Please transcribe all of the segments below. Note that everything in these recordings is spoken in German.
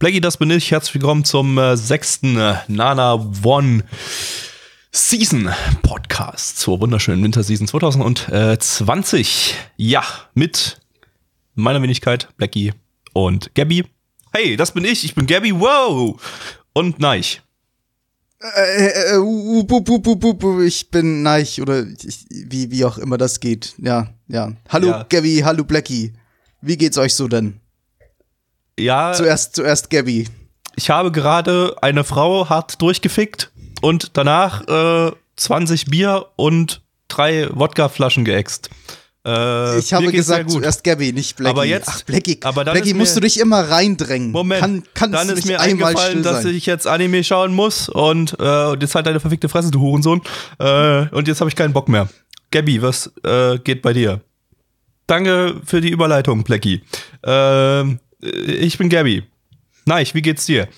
Blackie, das bin ich. Herzlich willkommen zum äh, sechsten äh, Nana One Season Podcast zur wunderschönen Winterseason 2020. Ja, mit meiner Wenigkeit Blackie und Gabby. Hey, das bin ich. Ich bin Gabby. Wow. Und Neich. Äh, äh, uh, bu, bu, bu, bu, ich bin Neich oder ich, wie, wie auch immer das geht. Ja, ja. Hallo Ja. Gabby, hallo Blackie. Wie geht's euch so denn? Ja, Zuerst, zuerst Gabby. ich habe gerade eine Frau hart durchgefickt und danach äh, 20 Bier und drei Wodkaflaschen geäxt. Äh, Ich habe mir gesagt, zuerst Gabby, nicht Blackie. Aber jetzt- Ach, Blackie, aber dann Blackie ist musst mir- du dich immer reindrängen. Moment, Kann, kannst dann ist mir eingefallen, dass ich jetzt Anime schauen muss und, äh, und jetzt halt deine verfickte Fresse, du Hurensohn. Äh, und jetzt habe ich keinen Bock mehr. Gabby, was äh, geht bei dir? Danke für die Überleitung, Blackie. Ähm, ich bin Gabby. Nein, wie geht's dir?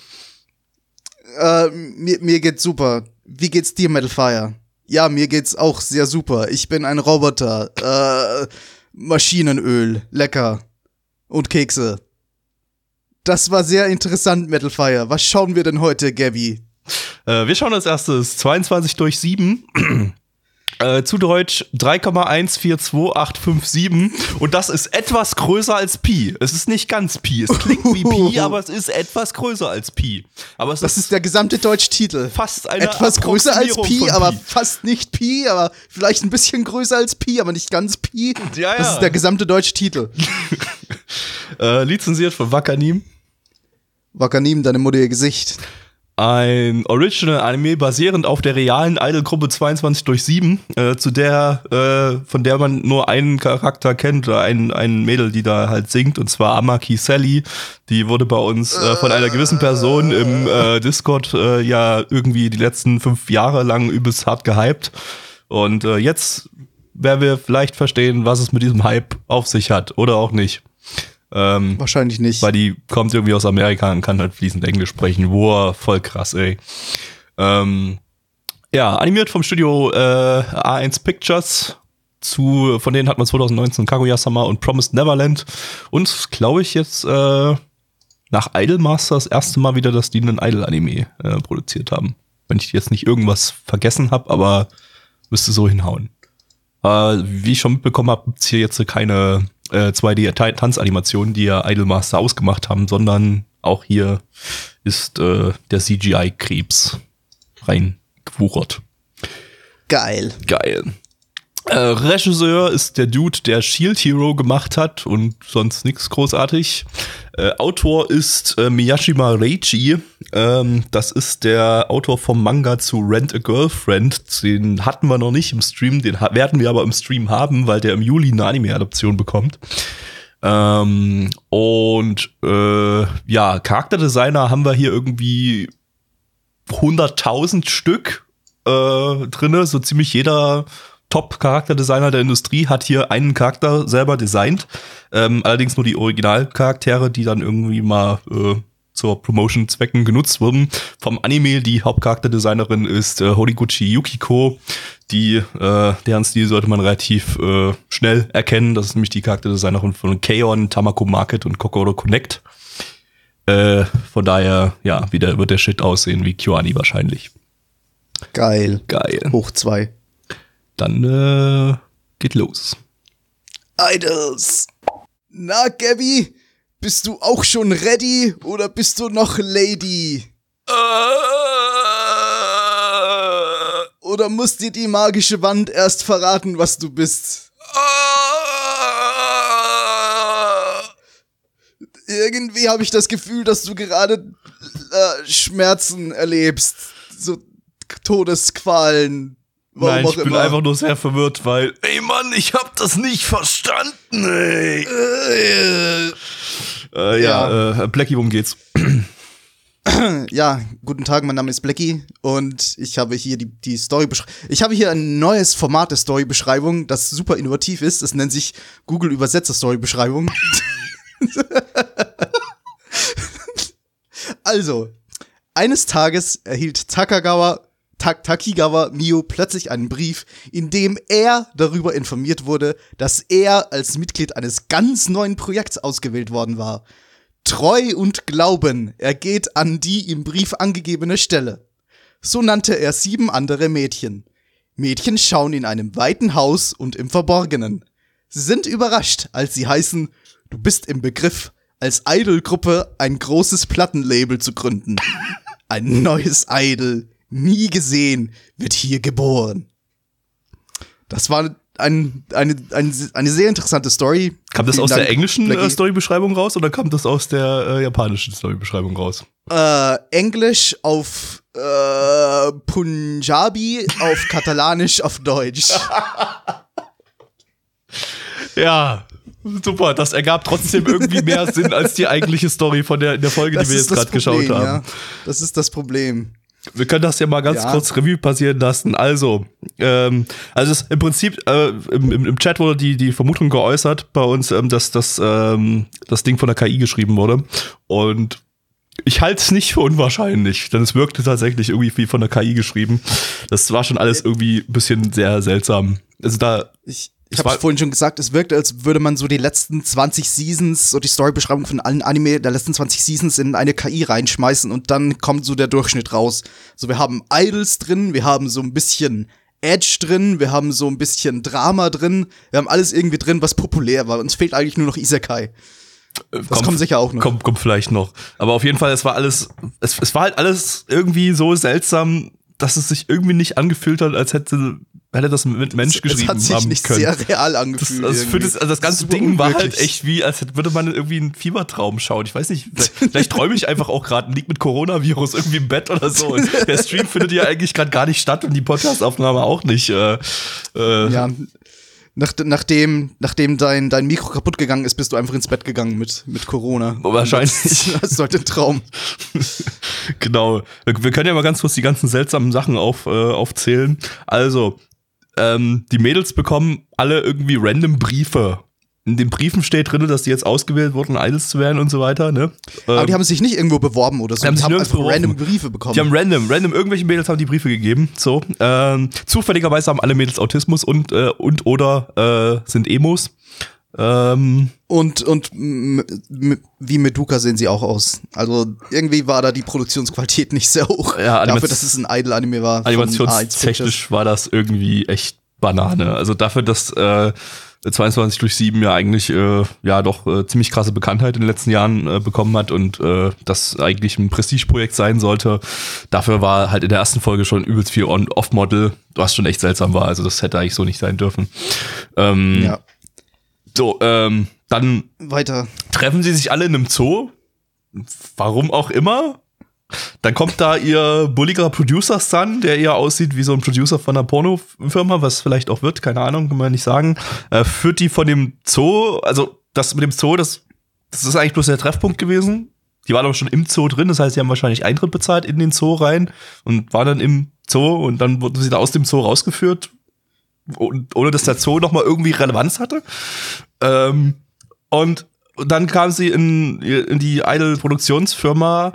Äh, mir, mir geht's super. Wie geht's dir, Metalfire? Ja, mir geht's auch sehr super. Ich bin ein Roboter. Äh, Maschinenöl. Lecker. Und Kekse. Das war sehr interessant, Metalfire. Was schauen wir denn heute, Gabby? Äh, wir schauen als erstes 22 durch 7. Äh, zu Deutsch 3,142857 und das ist etwas größer als Pi. Es ist nicht ganz Pi. Es klingt wie Pi, aber es ist etwas größer als Pi. Aber es Das ist der gesamte deutsche Titel. fast eine Etwas größer als Pi, aber fast nicht Pi, aber vielleicht ein bisschen größer als Pi, aber nicht ganz Pi. Ja, Das ja. ist der gesamte deutsche Titel. Äh, lizenziert von Wakanim. Wakanim, deine Mutter ihr Gesicht. Ein Original-Anime basierend auf der realen Idol-Gruppe 22 durch 7, äh, zu der, äh, von der man nur einen Charakter kennt, oder ein, ein Mädel, die da halt singt, und zwar Amaki Sally. Die wurde bei uns äh, von einer gewissen Person im äh, Discord äh, ja irgendwie die letzten fünf Jahre lang übelst hart gehypt. Und äh, jetzt werden wir vielleicht verstehen, was es mit diesem Hype auf sich hat, oder auch nicht. Ähm, Wahrscheinlich nicht. weil die kommt irgendwie aus Amerika und kann halt fließend Englisch sprechen. Wow, voll krass, ey. Ähm, ja, animiert vom Studio äh, A1 Pictures. Zu, von denen hat man 2019 Kaguya-sama und Promised Neverland. Und glaube ich jetzt äh, nach Idolmaster das erste Mal wieder, dass die einen Idol-Anime äh, produziert haben. Wenn ich jetzt nicht irgendwas vergessen habe, aber müsste so hinhauen. Äh, wie ich schon mitbekommen habe, gibt's hier jetzt keine äh, 2D-Tanzanimationen, die ja Idolmaster ausgemacht haben, sondern auch hier ist äh, der CGI-Krebs reingewuchert. Geil. Geil. Äh, Regisseur ist der Dude, der Shield Hero gemacht hat und sonst nichts großartig. Äh, Autor ist äh, Miyashima Reichi. Ähm, das ist der Autor vom Manga zu Rent a Girlfriend. Den hatten wir noch nicht im Stream, den werden wir aber im Stream haben, weil der im Juli eine Anime-Adaption bekommt. Ähm, und äh, ja, Charakterdesigner haben wir hier irgendwie 100.000 Stück äh, drinne. So ziemlich jeder Top-Charakterdesigner der Industrie hat hier einen Charakter selber designt. Ähm, allerdings nur die Originalcharaktere, die dann irgendwie mal äh, zur Promotion-Zwecken genutzt wurden. Vom Anime, die Hauptcharakterdesignerin ist äh, Horiguchi Yukiko. Die, äh, deren Stil sollte man relativ äh, schnell erkennen. Das ist nämlich die Charakterdesignerin von Kaon, Tamako Market und Kokoro Connect. Äh, von daher, ja, wieder wird der Shit aussehen wie Kyoani wahrscheinlich. Geil. Geil. Hoch zwei. Dann äh, geht los. Idols. Na, Gabby, bist du auch schon ready oder bist du noch Lady? Oder muss dir die magische Wand erst verraten, was du bist? Irgendwie habe ich das Gefühl, dass du gerade äh, Schmerzen erlebst. So Todesqualen. Warum Nein, ich bin immer. einfach nur sehr verwirrt, weil, ey Mann, ich hab das nicht verstanden, ey. Äh, ja, äh, Blackie, worum geht's? Ja, guten Tag, mein Name ist Blackie und ich habe hier die, die Story Ich habe hier ein neues Format der Story-Beschreibung, das super innovativ ist. Das nennt sich Google Übersetzer Story-Beschreibung. also, eines Tages erhielt Takagawa Tak Takigawa Mio plötzlich einen Brief, in dem er darüber informiert wurde, dass er als Mitglied eines ganz neuen Projekts ausgewählt worden war. Treu und Glauben, er geht an die im Brief angegebene Stelle. So nannte er sieben andere Mädchen. Mädchen schauen in einem weiten Haus und im Verborgenen. Sie sind überrascht, als sie heißen, du bist im Begriff, als Idol-Gruppe ein großes Plattenlabel zu gründen. Ein neues Idol, nie gesehen, wird hier geboren. Das war ein, eine, eine, eine sehr interessante Story. Kam das Vielen aus Dank, der englischen äh, Storybeschreibung raus oder kam das aus der äh, japanischen Storybeschreibung raus? Äh, Englisch auf äh, Punjabi, auf Katalanisch, auf Deutsch. ja, super. Das ergab trotzdem irgendwie mehr Sinn als die eigentliche Story von der, der Folge, das die wir jetzt gerade geschaut haben. Ja. Das ist das Problem. Wir können das ja mal ganz ja. kurz Revue passieren lassen. Also, ähm, also es, im Prinzip äh, im, im, Chat wurde die, die Vermutung geäußert bei uns, ähm, dass das, ähm, das Ding von der KI geschrieben wurde. Und ich halte es nicht für unwahrscheinlich, denn es wirkte tatsächlich irgendwie wie von der KI geschrieben. Das war schon alles irgendwie ein bisschen sehr seltsam. Also da. Ich, ich habe vorhin schon gesagt, es wirkt, als würde man so die letzten 20 Seasons, so die Storybeschreibung von allen Anime der letzten 20 Seasons in eine KI reinschmeißen und dann kommt so der Durchschnitt raus. So, wir haben Idols drin, wir haben so ein bisschen Edge drin, wir haben so ein bisschen Drama drin, wir haben alles irgendwie drin, was populär war. Uns fehlt eigentlich nur noch Isekai. Das kommt, kommt sicher auch noch. Kommt, kommt vielleicht noch. Aber auf jeden Fall, es war alles, es, es war halt alles irgendwie so seltsam, dass es sich irgendwie nicht angefühlt hat, als hätte hätte das mit Mensch geschrieben haben können. Das hat sich nicht können. sehr real angefühlt. Das, also, das, also das ganze Ding war halt echt wie, als würde man irgendwie einen Fiebertraum schauen. Ich weiß nicht, vielleicht, vielleicht träume ich einfach auch gerade, liegt mit Coronavirus irgendwie im Bett oder so. Und der Stream findet ja eigentlich gerade gar nicht statt und die Podcastaufnahme auch nicht. Äh, äh. Ja, nach, nachdem, nachdem dein, dein Mikro kaputt gegangen ist, bist du einfach ins Bett gegangen mit, mit Corona. Wahrscheinlich. Das, das ist halt ein Traum. genau. Wir, wir, können ja mal ganz kurz die ganzen seltsamen Sachen auf, äh, aufzählen. Also, ähm, die Mädels bekommen alle irgendwie random Briefe. In den Briefen steht drin, dass die jetzt ausgewählt wurden, Idols zu werden und so weiter. Ne? Aber ähm, die haben sich nicht irgendwo beworben oder so. Die haben, die haben einfach beworben. random Briefe bekommen. Die haben random, random, irgendwelche Mädels haben die Briefe gegeben. So. Ähm, zufälligerweise haben alle Mädels Autismus und, äh, und oder äh, sind Emos. Ähm, und und wie Meduka sehen sie auch aus. Also irgendwie war da die Produktionsqualität nicht sehr hoch. Ja, dafür, dass es ein Idol-Anime war. Animationstechnisch war das irgendwie echt Banane. Also dafür, dass äh, 22 durch 7 ja eigentlich äh, ja doch äh, ziemlich krasse Bekanntheit in den letzten Jahren äh, bekommen hat und äh, das eigentlich ein Prestigeprojekt sein sollte. Dafür war halt in der ersten Folge schon übelst viel On-Off-Model, was schon echt seltsam war. Also das hätte eigentlich so nicht sein dürfen. Ähm, ja. So, ähm, dann weiter. Treffen sie sich alle in einem Zoo. Warum auch immer. Dann kommt da ihr bulliger Producer-Son, der eher aussieht wie so ein Producer von einer Pornofirma, was vielleicht auch wird, keine Ahnung, kann man nicht sagen. Äh, führt die von dem Zoo, also das mit dem Zoo, das, das ist eigentlich bloß der Treffpunkt gewesen. Die waren aber schon im Zoo drin, das heißt, sie haben wahrscheinlich Eintritt bezahlt in den Zoo rein und waren dann im Zoo und dann wurden sie da aus dem Zoo rausgeführt, ohne dass der Zoo noch mal irgendwie Relevanz hatte. Ähm, und dann kam sie in, in die Idol-Produktionsfirma.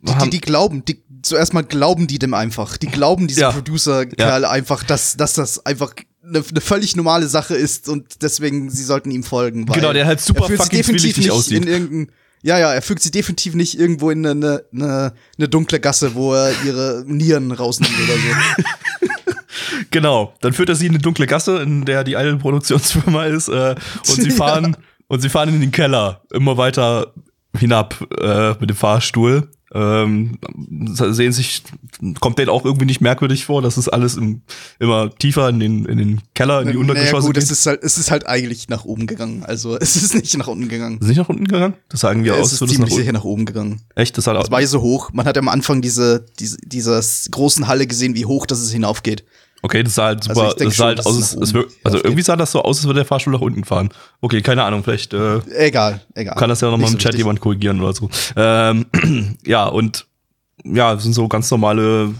Die, die, die, glauben, die, zuerst mal glauben die dem einfach. Die glauben diesem ja. Producer-Kerl ja. einfach, dass, dass das einfach eine, eine, völlig normale Sache ist und deswegen sie sollten ihm folgen. genau, der halt super fucking nicht aussieht. In irgendein, ja, ja, er fügt sie definitiv nicht irgendwo in eine, eine, eine dunkle Gasse, wo er ihre Nieren rausnimmt oder so. genau. Dann führt er sie in eine dunkle Gasse, in der die Idol-Produktionsfirma ist, äh, und sie fahren, ja. Und sie fahren in den Keller, immer weiter hinab äh, mit dem Fahrstuhl. Ähm, sehen sich, kommt denen auch irgendwie nicht merkwürdig vor, dass es alles im, immer tiefer in den, in den Keller, in die Untergeschosse naja, gut, geht. Es ist, halt, es ist halt eigentlich nach oben gegangen. Also es ist nicht nach unten gegangen. Ist nicht nach unten gegangen? Das sagen wir ja, aus. Es ist so, ziemlich nach sicher nach oben gegangen. Echt? Das, auch das war so hoch. Man hat am Anfang diese, diese, dieser großen Halle gesehen, wie hoch das es hinaufgeht. Okay, das sah halt Also super, denk das sah halt aus, es es, wirkt, also irgendwie sah das so aus, als würde der Fahrstuhl nach unten fahren. Okay, keine Ahnung, vielleicht äh, Egal, egal. kann das ja nochmal Nicht im so Chat wichtig. jemand korrigieren oder so. Ähm, ja, und ja, sind so ganz normale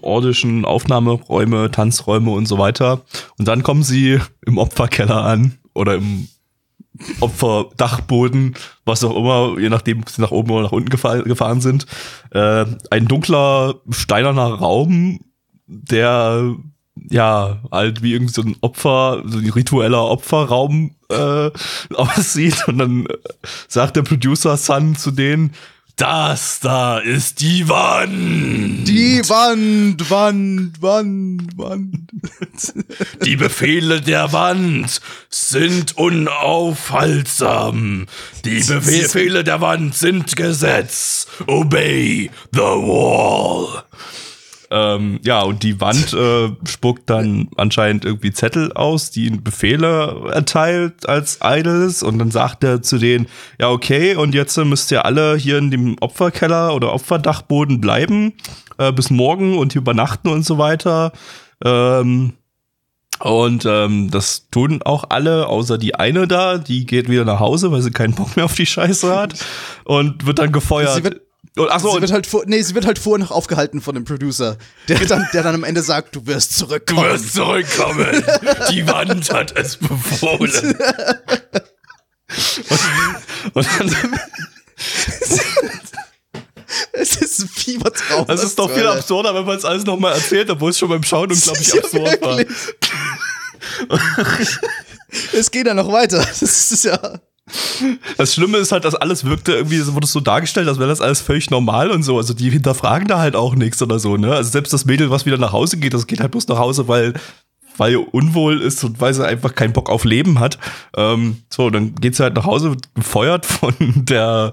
ordischen Aufnahmeräume, Tanzräume und so weiter. Und dann kommen sie im Opferkeller an oder im Opferdachboden, was auch immer, je nachdem, ob sie nach oben oder nach unten gefahr gefahren sind. Äh, ein dunkler, steinerner Raum, der ja halt wie irgend so ein Opfer, so ein ritueller Opferraum äh, aussieht. Und dann äh, sagt der Producer Sun zu denen, das da ist die Wand. Die Wand, Wand, Wand, Wand. Die Befehle der Wand sind unaufhaltsam. Die Befehle der Wand sind Gesetz. Obey the wall. Ähm, ja, und die Wand äh, spuckt dann anscheinend irgendwie Zettel aus, die ihnen Befehle erteilt als Idols. Und dann sagt er zu denen, ja, okay, und jetzt äh, müsst ihr alle hier in dem Opferkeller oder Opferdachboden bleiben äh, bis morgen und hier übernachten und so weiter. Ähm, und ähm, das tun auch alle, außer die eine da, die geht wieder nach Hause, weil sie keinen Bock mehr auf die Scheiße hat und wird dann gefeuert. Sie wird- und, ach so, sie wird halt vor, nee, sie wird halt vorher noch aufgehalten von dem Producer, der dann, der dann am Ende sagt, du wirst du zurückkommen. wirst zurückkommen. Die Wand hat es befohlen. Und, und dann, es ist ein Fiebertraum. das ist doch viel absurder, wenn man es alles nochmal erzählt, obwohl es schon beim Schauen unglaublich Ja, absurd war. es geht ja noch weiter. Das ist ja. Das Schlimme ist halt, dass alles wirkte irgendwie, wurde es so dargestellt, als wäre das alles völlig normal und so. Also die hinterfragen da halt auch nichts oder so, ne? Also selbst das Mädel, was wieder nach Hause geht, das geht halt bloß nach Hause, weil weil ihr unwohl ist und weil sie einfach keinen Bock auf Leben hat. Ähm, so, dann geht sie halt nach Hause, gefeuert von der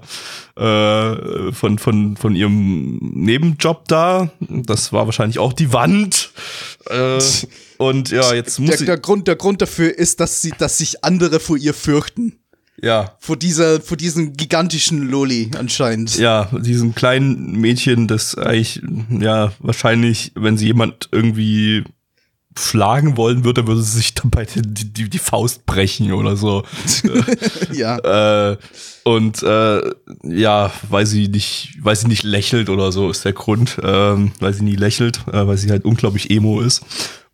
äh, von, von, von ihrem Nebenjob da. Das war wahrscheinlich auch die Wand. Äh, und ja, jetzt muss Der, der, Grund, der Grund dafür ist, dass, sie, dass sich andere vor ihr fürchten. Ja, Vor, dieser, vor diesem gigantischen Loli anscheinend. ja, diesen kleinen Mädchen, das eigentlich, ja, wahrscheinlich, wenn sie jemand irgendwie schlagen wollen würde, würde sie sich dabei die, die, die Faust brechen oder so. Ja. äh, und äh, ja, weil sie nicht, weil sie nicht lächelt oder so ist der Grund, ähm, weil sie nie lächelt, äh, weil sie halt unglaublich emo ist.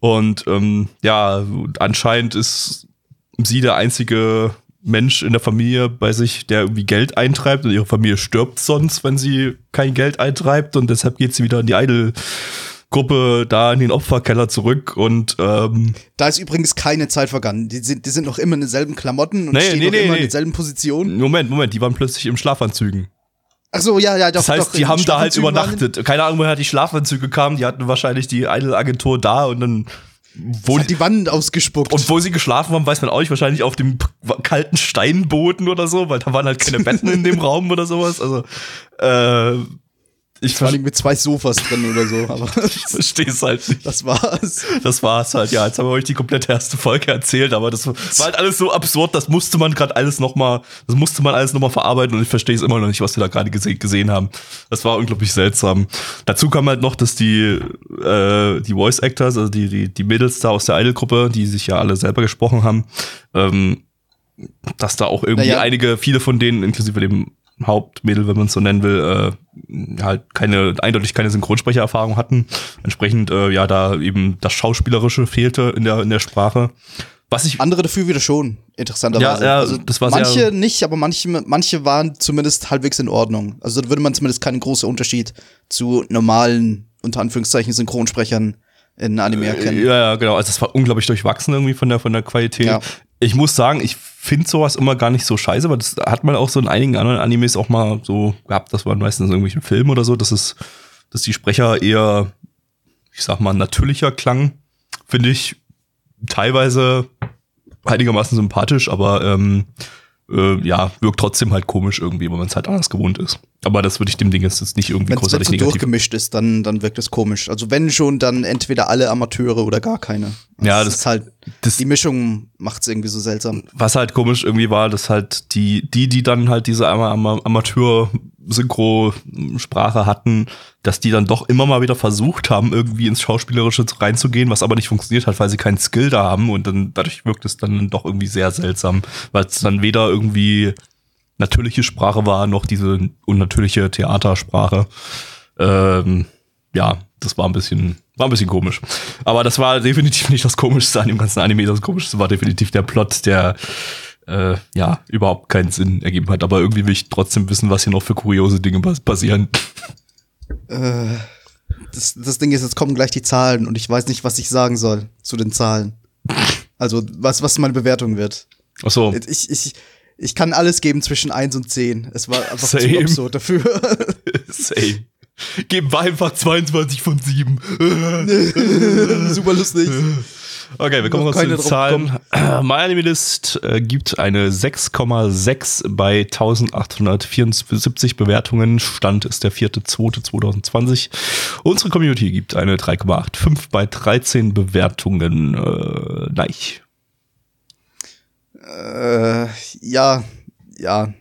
Und ähm, ja, anscheinend ist sie der einzige Mensch in der Familie bei sich, der irgendwie Geld eintreibt und ihre Familie stirbt sonst, wenn sie kein Geld eintreibt und deshalb geht sie wieder in die Idol-Gruppe da in den Opferkeller zurück und ähm, Da ist übrigens keine Zeit vergangen. Die sind, die sind noch immer in denselben Klamotten und Nee, stehen nee, noch nee, immer in denselben Positionen. Moment, Moment, die waren plötzlich im Schlafanzügen. Ach so, ja, ja, doch. Das heißt, doch, die haben da halt übernachtet. Keine Ahnung, woher die Schlafanzüge kamen. Die hatten wahrscheinlich die Idol-Agentur da und dann wo, die- hat die Wand ausgespuckt. und wo sie geschlafen haben, weiß man auch nicht. Wahrscheinlich auf dem kalten Steinboden oder so, weil da waren halt keine Betten in dem Raum oder sowas. Also, äh, ich Vor allem mit zwei Sofas drin oder so, aber verstehe es halt nicht. das war's. Das war's halt. Ja, jetzt haben wir euch die komplette erste Folge erzählt, aber das war halt alles so absurd. Das musste man gerade alles noch mal, das musste man alles noch mal verarbeiten und ich verstehe es immer noch nicht, was wir da gerade gese gesehen haben. Das war unglaublich seltsam. Dazu kam halt noch, dass die äh, die Voice Actors, also die die die Mädels da aus der Idol-Gruppe, die sich ja alle selber gesprochen haben, ähm, dass da auch irgendwie Naja. einige, viele von denen, inklusive dem Hauptmädel, wenn man es so nennen will, äh, halt keine, eindeutig keine Synchronsprechererfahrung hatten. Entsprechend, äh, ja, da eben das Schauspielerische fehlte in der, in der Sprache. Was ich, Andere dafür wieder schon, interessanterweise. Ja, ja, also das war manche nicht, aber manche, manche waren zumindest halbwegs in Ordnung. Also da würde man zumindest keinen großen Unterschied zu normalen, unter Anführungszeichen, Synchronsprechern in Anime erkennen. ja, ja, genau. Also das war unglaublich durchwachsen irgendwie von der, von der Qualität. Ja. Ich muss sagen, ich finde sowas immer gar nicht so scheiße, weil das hat man auch so in einigen anderen Animes auch mal so gehabt, das waren meistens in irgendwelchen Filmen oder so, dass es, dass die Sprecher eher, ich sag mal, natürlicher klang, finde ich teilweise einigermaßen sympathisch, aber ähm, äh, ja, wirkt trotzdem halt komisch irgendwie, weil man es halt anders gewohnt ist. Aber das würde ich dem Ding jetzt jetzt nicht irgendwie Wenn es großartig so negativ. durchgemischt ist, dann, dann wirkt es komisch. Also wenn schon, dann entweder alle Amateure oder gar keine. Ja, das, das- ist halt, das- die Mischung macht es irgendwie so seltsam. was halt komisch irgendwie war, dass halt die, die, die dann halt diese Ama Ama Synchrosprache hatten, dass die dann doch immer mal wieder versucht haben, irgendwie ins Schauspielerische reinzugehen, was aber nicht funktioniert hat, weil sie keinen Skill da haben und dann dadurch wirkt es dann doch irgendwie sehr seltsam, weil es dann weder irgendwie natürliche Sprache war, noch diese unnatürliche Theatersprache. Ähm, ja, das war ein bisschen, war ein bisschen komisch. Aber das war definitiv nicht das Komischste an dem ganzen Anime. Das Komischste war definitiv der Plot, der äh, ja überhaupt keinen Sinn ergeben hat. Aber irgendwie will ich trotzdem wissen, was hier noch für kuriose Dinge passieren. Äh, das, das Ding ist, jetzt kommen gleich die Zahlen und ich weiß nicht, was ich sagen soll zu den Zahlen. Also, was, was meine Bewertung wird. Ach so. Ich, ich, ich kann alles geben zwischen 1 und 10. Es war einfach Same. zu absurd dafür. Same. Geben wir einfach 22 von 7. Super lustig. Okay, wir kommen Noch zu den Zahlen. MyAnimeList äh, gibt eine 6,6 bei 1874 Bewertungen. Stand ist der 4.2.2020. Unsere Community gibt eine 3,85 bei 13 Bewertungen. Äh, nein. Äh, ja, ja.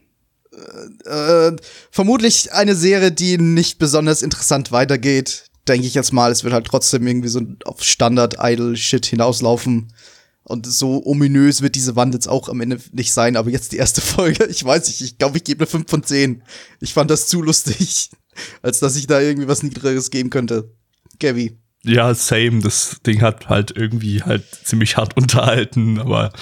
Äh, äh, vermutlich eine Serie, die nicht besonders interessant weitergeht. Denke ich jetzt mal. Es wird halt trotzdem irgendwie so auf Standard-Idol-Shit hinauslaufen. Und so ominös wird diese Wand jetzt auch am Ende nicht sein. Aber jetzt die erste Folge. Ich weiß nicht, ich glaube, ich gebe eine 5 von 10. Ich fand das zu lustig, als dass ich da irgendwie was Niedrigeres geben könnte. Gabby. Ja, same. Das Ding hat halt irgendwie halt ziemlich hart unterhalten, aber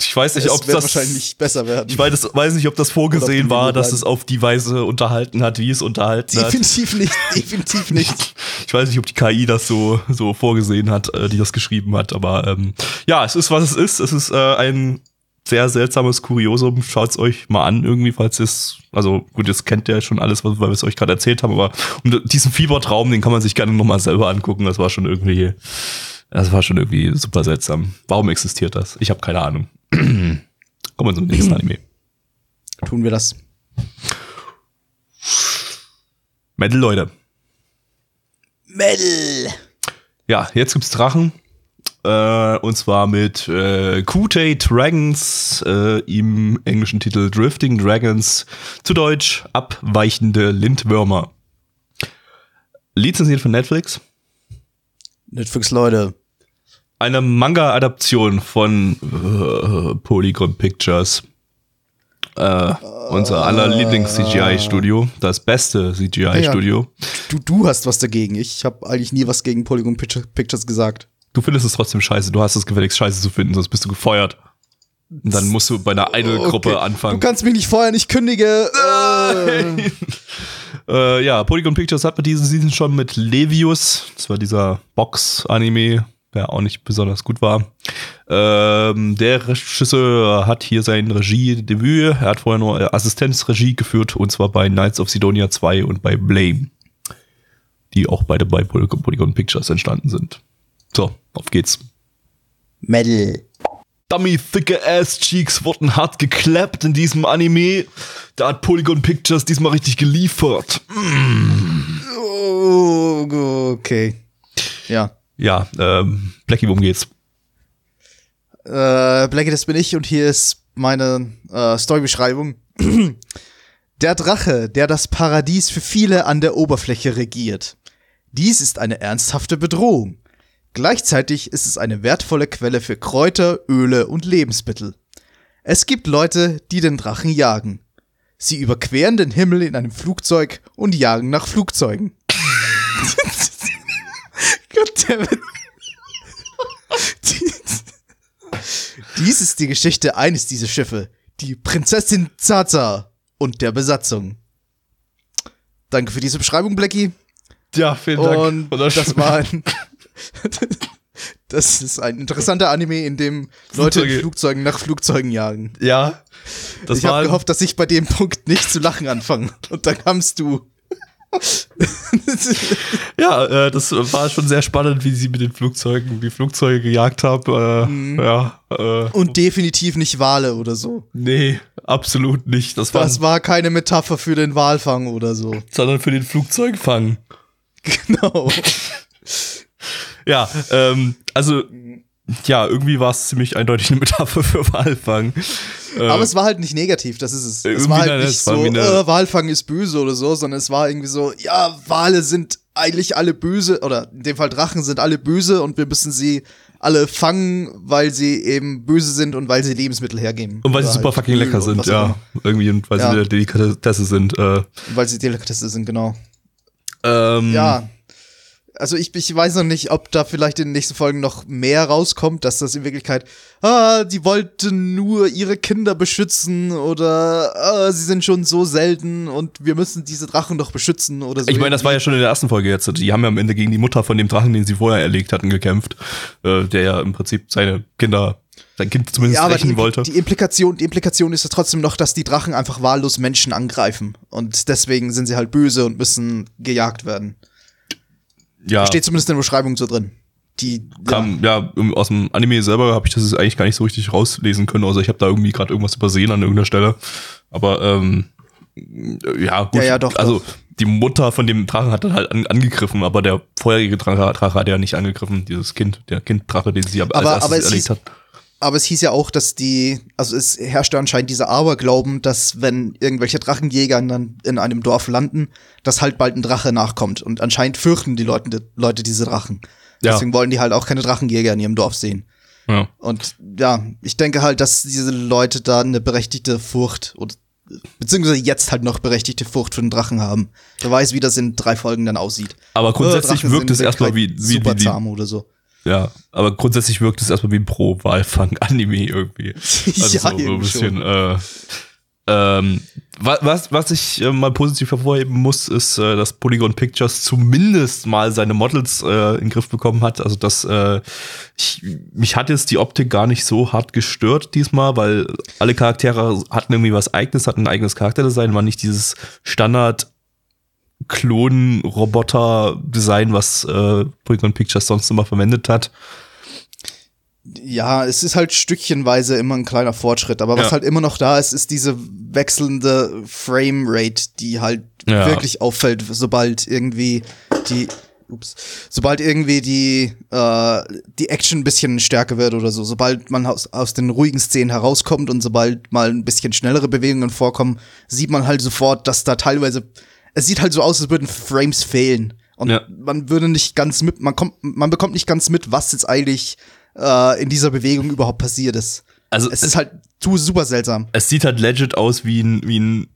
ich weiß nicht, Es ob das wahrscheinlich besser werden. Ich weiß, weiß nicht, ob das vorgesehen war, dass es auf die Weise unterhalten hat, wie es unterhalten hat. Definitiv nicht, definitiv nicht. Ich weiß nicht, ob die KI das so, so vorgesehen hat, äh, die das geschrieben hat, aber ähm, ja, es ist, was es ist. Es ist äh, ein sehr seltsames Kuriosum. Schaut's euch mal an, irgendwie, falls es, also gut, jetzt kennt ihr schon alles, was, weil wir es euch gerade erzählt haben, aber und diesen Fiebertraum, den kann man sich gerne nochmal selber angucken. Das war schon irgendwie, das war schon irgendwie super seltsam. Warum existiert das? Ich habe keine Ahnung. Kommen wir zum nächsten Anime. Tun wir das. Metal, Leute. Metal. Ja, jetzt gibt's Drachen. Äh, und zwar mit äh, Kutei Dragons, äh, im englischen Titel Drifting Dragons, zu Deutsch abweichende Lindwürmer. Lizenziert von Netflix. Netflix, Leute. Eine Manga-Adaption von äh, Polygon Pictures. Äh, unser aller Lieblings-CGI-Studio. Das beste CGI-Studio. Du, du hast was dagegen. Ich habe eigentlich nie was gegen Polygon Picture- Pictures gesagt. Du findest es trotzdem scheiße. Du hast es gefälligst scheiße zu finden, sonst bist du gefeuert. Und dann musst du bei einer Idol-Gruppe Okay. anfangen. Du kannst mich nicht feuern, ich kündige. Äh. Äh, ja, Polygon Pictures hat mit diesem Season schon mit Levius, das war dieser Box-Anime, der auch nicht besonders gut war. Ähm, der Regisseur hat hier sein Regiedebüt. Er hat vorher nur äh, Assistenzregie geführt, und zwar bei Knights of Sidonia 2 und bei Blame. Die auch beide bei Polygon, Pictures entstanden sind. So, auf geht's. Metal. Dummy thicke Ass Cheeks wurden hart geklappt in diesem Anime. Da hat Polygon Pictures diesmal richtig geliefert. Oh, okay. Ja. Ja, ähm, Blackie, worum geht's? Äh, Blackie, das bin ich und hier ist meine äh, Storybeschreibung. Der Drache, der das Paradies für viele an der Oberfläche regiert. Dies ist eine ernsthafte Bedrohung. Gleichzeitig ist es eine wertvolle Quelle für Kräuter, Öle und Lebensmittel. Es gibt Leute, die den Drachen jagen. Sie überqueren den Himmel in einem Flugzeug und jagen nach Flugzeugen. Goddammit. Dies ist die Geschichte eines dieser Schiffe, die Prinzessin Zaza und der Besatzung. Danke für diese Beschreibung, Blackie. Ja, vielen Und das war ein. Das ist ein interessanter Anime, in dem Leute in Flugzeuge. Flugzeugen nach Flugzeugen jagen. Ja, das ich habe gehofft, dass ich bei dem Punkt nicht zu lachen anfange. Und dann kamst du. ja, äh, das war schon sehr spannend, wie sie mit den Flugzeugen die Flugzeuge gejagt haben. Äh, Mhm. Ja, äh, Und definitiv nicht Wale oder so. nee, absolut nicht. Das war, Das war keine Metapher für den Walfang oder so. sondern für den Flugzeugfang. Genau. Ja, ähm, also ja, irgendwie war es ziemlich eindeutig eine Metapher für Walfang. Aber es war halt nicht negativ, das ist es. Es war halt nein, nicht war so, eine- äh, Walfang ist böse oder so, sondern es war irgendwie so, ja, Wale sind eigentlich alle böse, oder in dem Fall Drachen sind alle böse und wir müssen sie alle fangen, weil sie eben böse sind und weil sie Lebensmittel hergeben. Und weil sie super halt fucking Öl lecker und sind, ja. Irgendwie, und weil Ja. sie eine Delikatesse sind. Äh, Weil sie Delikatesse sind, genau. ähm, Ja. Also ich, ich weiß noch nicht, ob da vielleicht in den nächsten Folgen noch mehr rauskommt, dass das in Wirklichkeit, ah, die wollten nur ihre Kinder beschützen oder ah, sie sind schon so selten und wir müssen diese Drachen doch beschützen oder so. Ich meine, das war ja schon in der ersten Folge jetzt. Die haben ja am Ende gegen die Mutter von dem Drachen, den sie vorher erlegt hatten, gekämpft. Äh, der ja im Prinzip seine Kinder, sein Kind zumindest ja, aber die, rächen wollte. die Implikation, die Implikation ist ja trotzdem noch, dass die Drachen einfach wahllos Menschen angreifen und deswegen sind sie halt böse und müssen gejagt werden. Ja, Steht zumindest in der Beschreibung so drin. Die ja. kam, ja, im- aus dem Anime selber habe ich das eigentlich gar nicht so richtig rauslesen können. Also ich habe da irgendwie gerade irgendwas übersehen an irgendeiner Stelle. Aber ähm, ja, gut. Ja, ja, doch, Also die Mutter von dem Drachen hat dann halt an, angegriffen, aber der vorherige Drache, Drache hat ja nicht angegriffen, dieses Kind, der Kinddrache, den sie aber, als erstes aber erlegt hat. Aber es hieß ja auch, dass die, also es herrschte anscheinend dieser Aberglauben, dass wenn irgendwelche Drachenjäger dann in einem Dorf landen, dass halt bald ein Drache nachkommt. Und anscheinend fürchten die Leute, Leute diese Drachen. Ja. Deswegen wollen die halt auch keine Drachenjäger in ihrem Dorf sehen. Ja. Und ja, ich denke halt, dass diese Leute da eine berechtigte Furcht oder beziehungsweise jetzt halt noch berechtigte Furcht für den Drachen haben. Wer weiß, wie das in drei Folgen dann aussieht. Aber grundsätzlich Drachen wirkt es erstmal wie, Wirklichkeit wie, wie die, zahm oder so. Ja, aber grundsätzlich wirkt es erstmal wie ein Pro-Walfang-Anime irgendwie. Also Ja, so, ein bisschen, äh, ähm, wa- was, was ich äh, mal positiv hervorheben muss, ist, äh, dass Polygon Pictures zumindest mal seine Models äh, in den Griff bekommen hat. Also dass äh, ich, mich hat jetzt die Optik gar nicht so hart gestört diesmal, weil alle Charaktere hatten irgendwie was eigenes, hatten ein eigenes Charakterdesign, war nicht dieses Standard Klon-Roboter-Design, was äh, Polygon Pictures sonst immer verwendet hat. Ja, es ist halt stückchenweise immer ein kleiner Fortschritt, aber was Ja. halt immer noch da ist, ist diese wechselnde Framerate, die halt Ja. wirklich auffällt, sobald irgendwie die ups, sobald irgendwie die äh, die Action ein bisschen stärker wird oder so, sobald man aus, aus den ruhigen Szenen herauskommt und sobald mal ein bisschen schnellere Bewegungen vorkommen, sieht man halt sofort, dass da teilweise es sieht halt so aus, als würden Frames fehlen und Ja. man würde nicht ganz mit, man kommt, man bekommt nicht ganz mit, was jetzt eigentlich äh, in dieser Bewegung überhaupt passiert ist. Also Es ist halt super seltsam. es sieht halt legit aus wie ein, wie ein,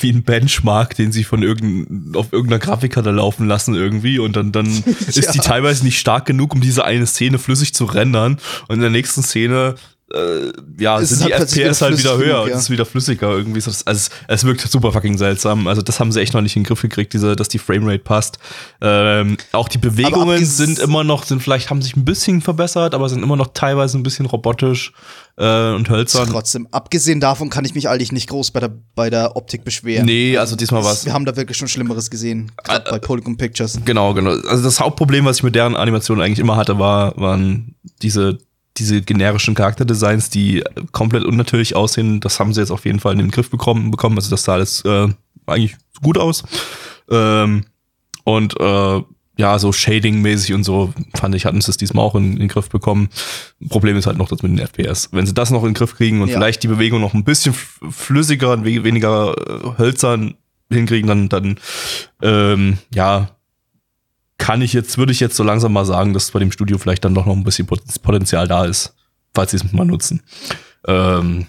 wie ein Benchmark, den sie von irgendein, auf irgendeiner Grafikkarte laufen lassen irgendwie und dann, dann ist die teilweise nicht stark genug, um diese eine Szene flüssig zu rendern und in der nächsten Szene äh, ja, Es sind die halt FPS halt wieder höher genug, und ja. es ist wieder flüssiger irgendwie. Das- Also es, es wirkt super fucking seltsam. Also das haben sie echt noch nicht in den Griff gekriegt, diese, dass die Framerate passt. Ähm, auch die Bewegungen sind immer noch, sind vielleicht, haben sich ein bisschen verbessert, aber sind immer noch teilweise ein bisschen robotisch äh, und hölzern. Trotzdem, abgesehen davon kann ich mich eigentlich nicht groß bei der, bei der Optik beschweren. Nee, also diesmal war's- Wir haben da wirklich schon Schlimmeres gesehen, gerade bei Polygon Pictures. Genau, genau. Also das Hauptproblem, was ich mit deren Animation eigentlich immer hatte, war, waren diese, diese generischen Charakterdesigns, die komplett unnatürlich aussehen. Das haben sie jetzt auf jeden Fall in den Griff bekommen, bekommen. Also das sah alles äh, eigentlich gut aus. Ähm, und äh, ja, so Shading-mäßig und so, fand ich, hatten sie es diesmal auch in, in den Griff bekommen. Problem ist halt noch das mit den FPS. Wenn sie das noch in den Griff kriegen und Ja. vielleicht die Bewegung noch ein bisschen flüssiger und we- weniger äh, hölzern hinkriegen, dann, dann ähm, ja, kann ich jetzt, würde ich jetzt so langsam mal sagen, dass bei dem Studio vielleicht dann doch noch ein bisschen Pot- Potenzial da ist, falls sie es mal nutzen. Ähm,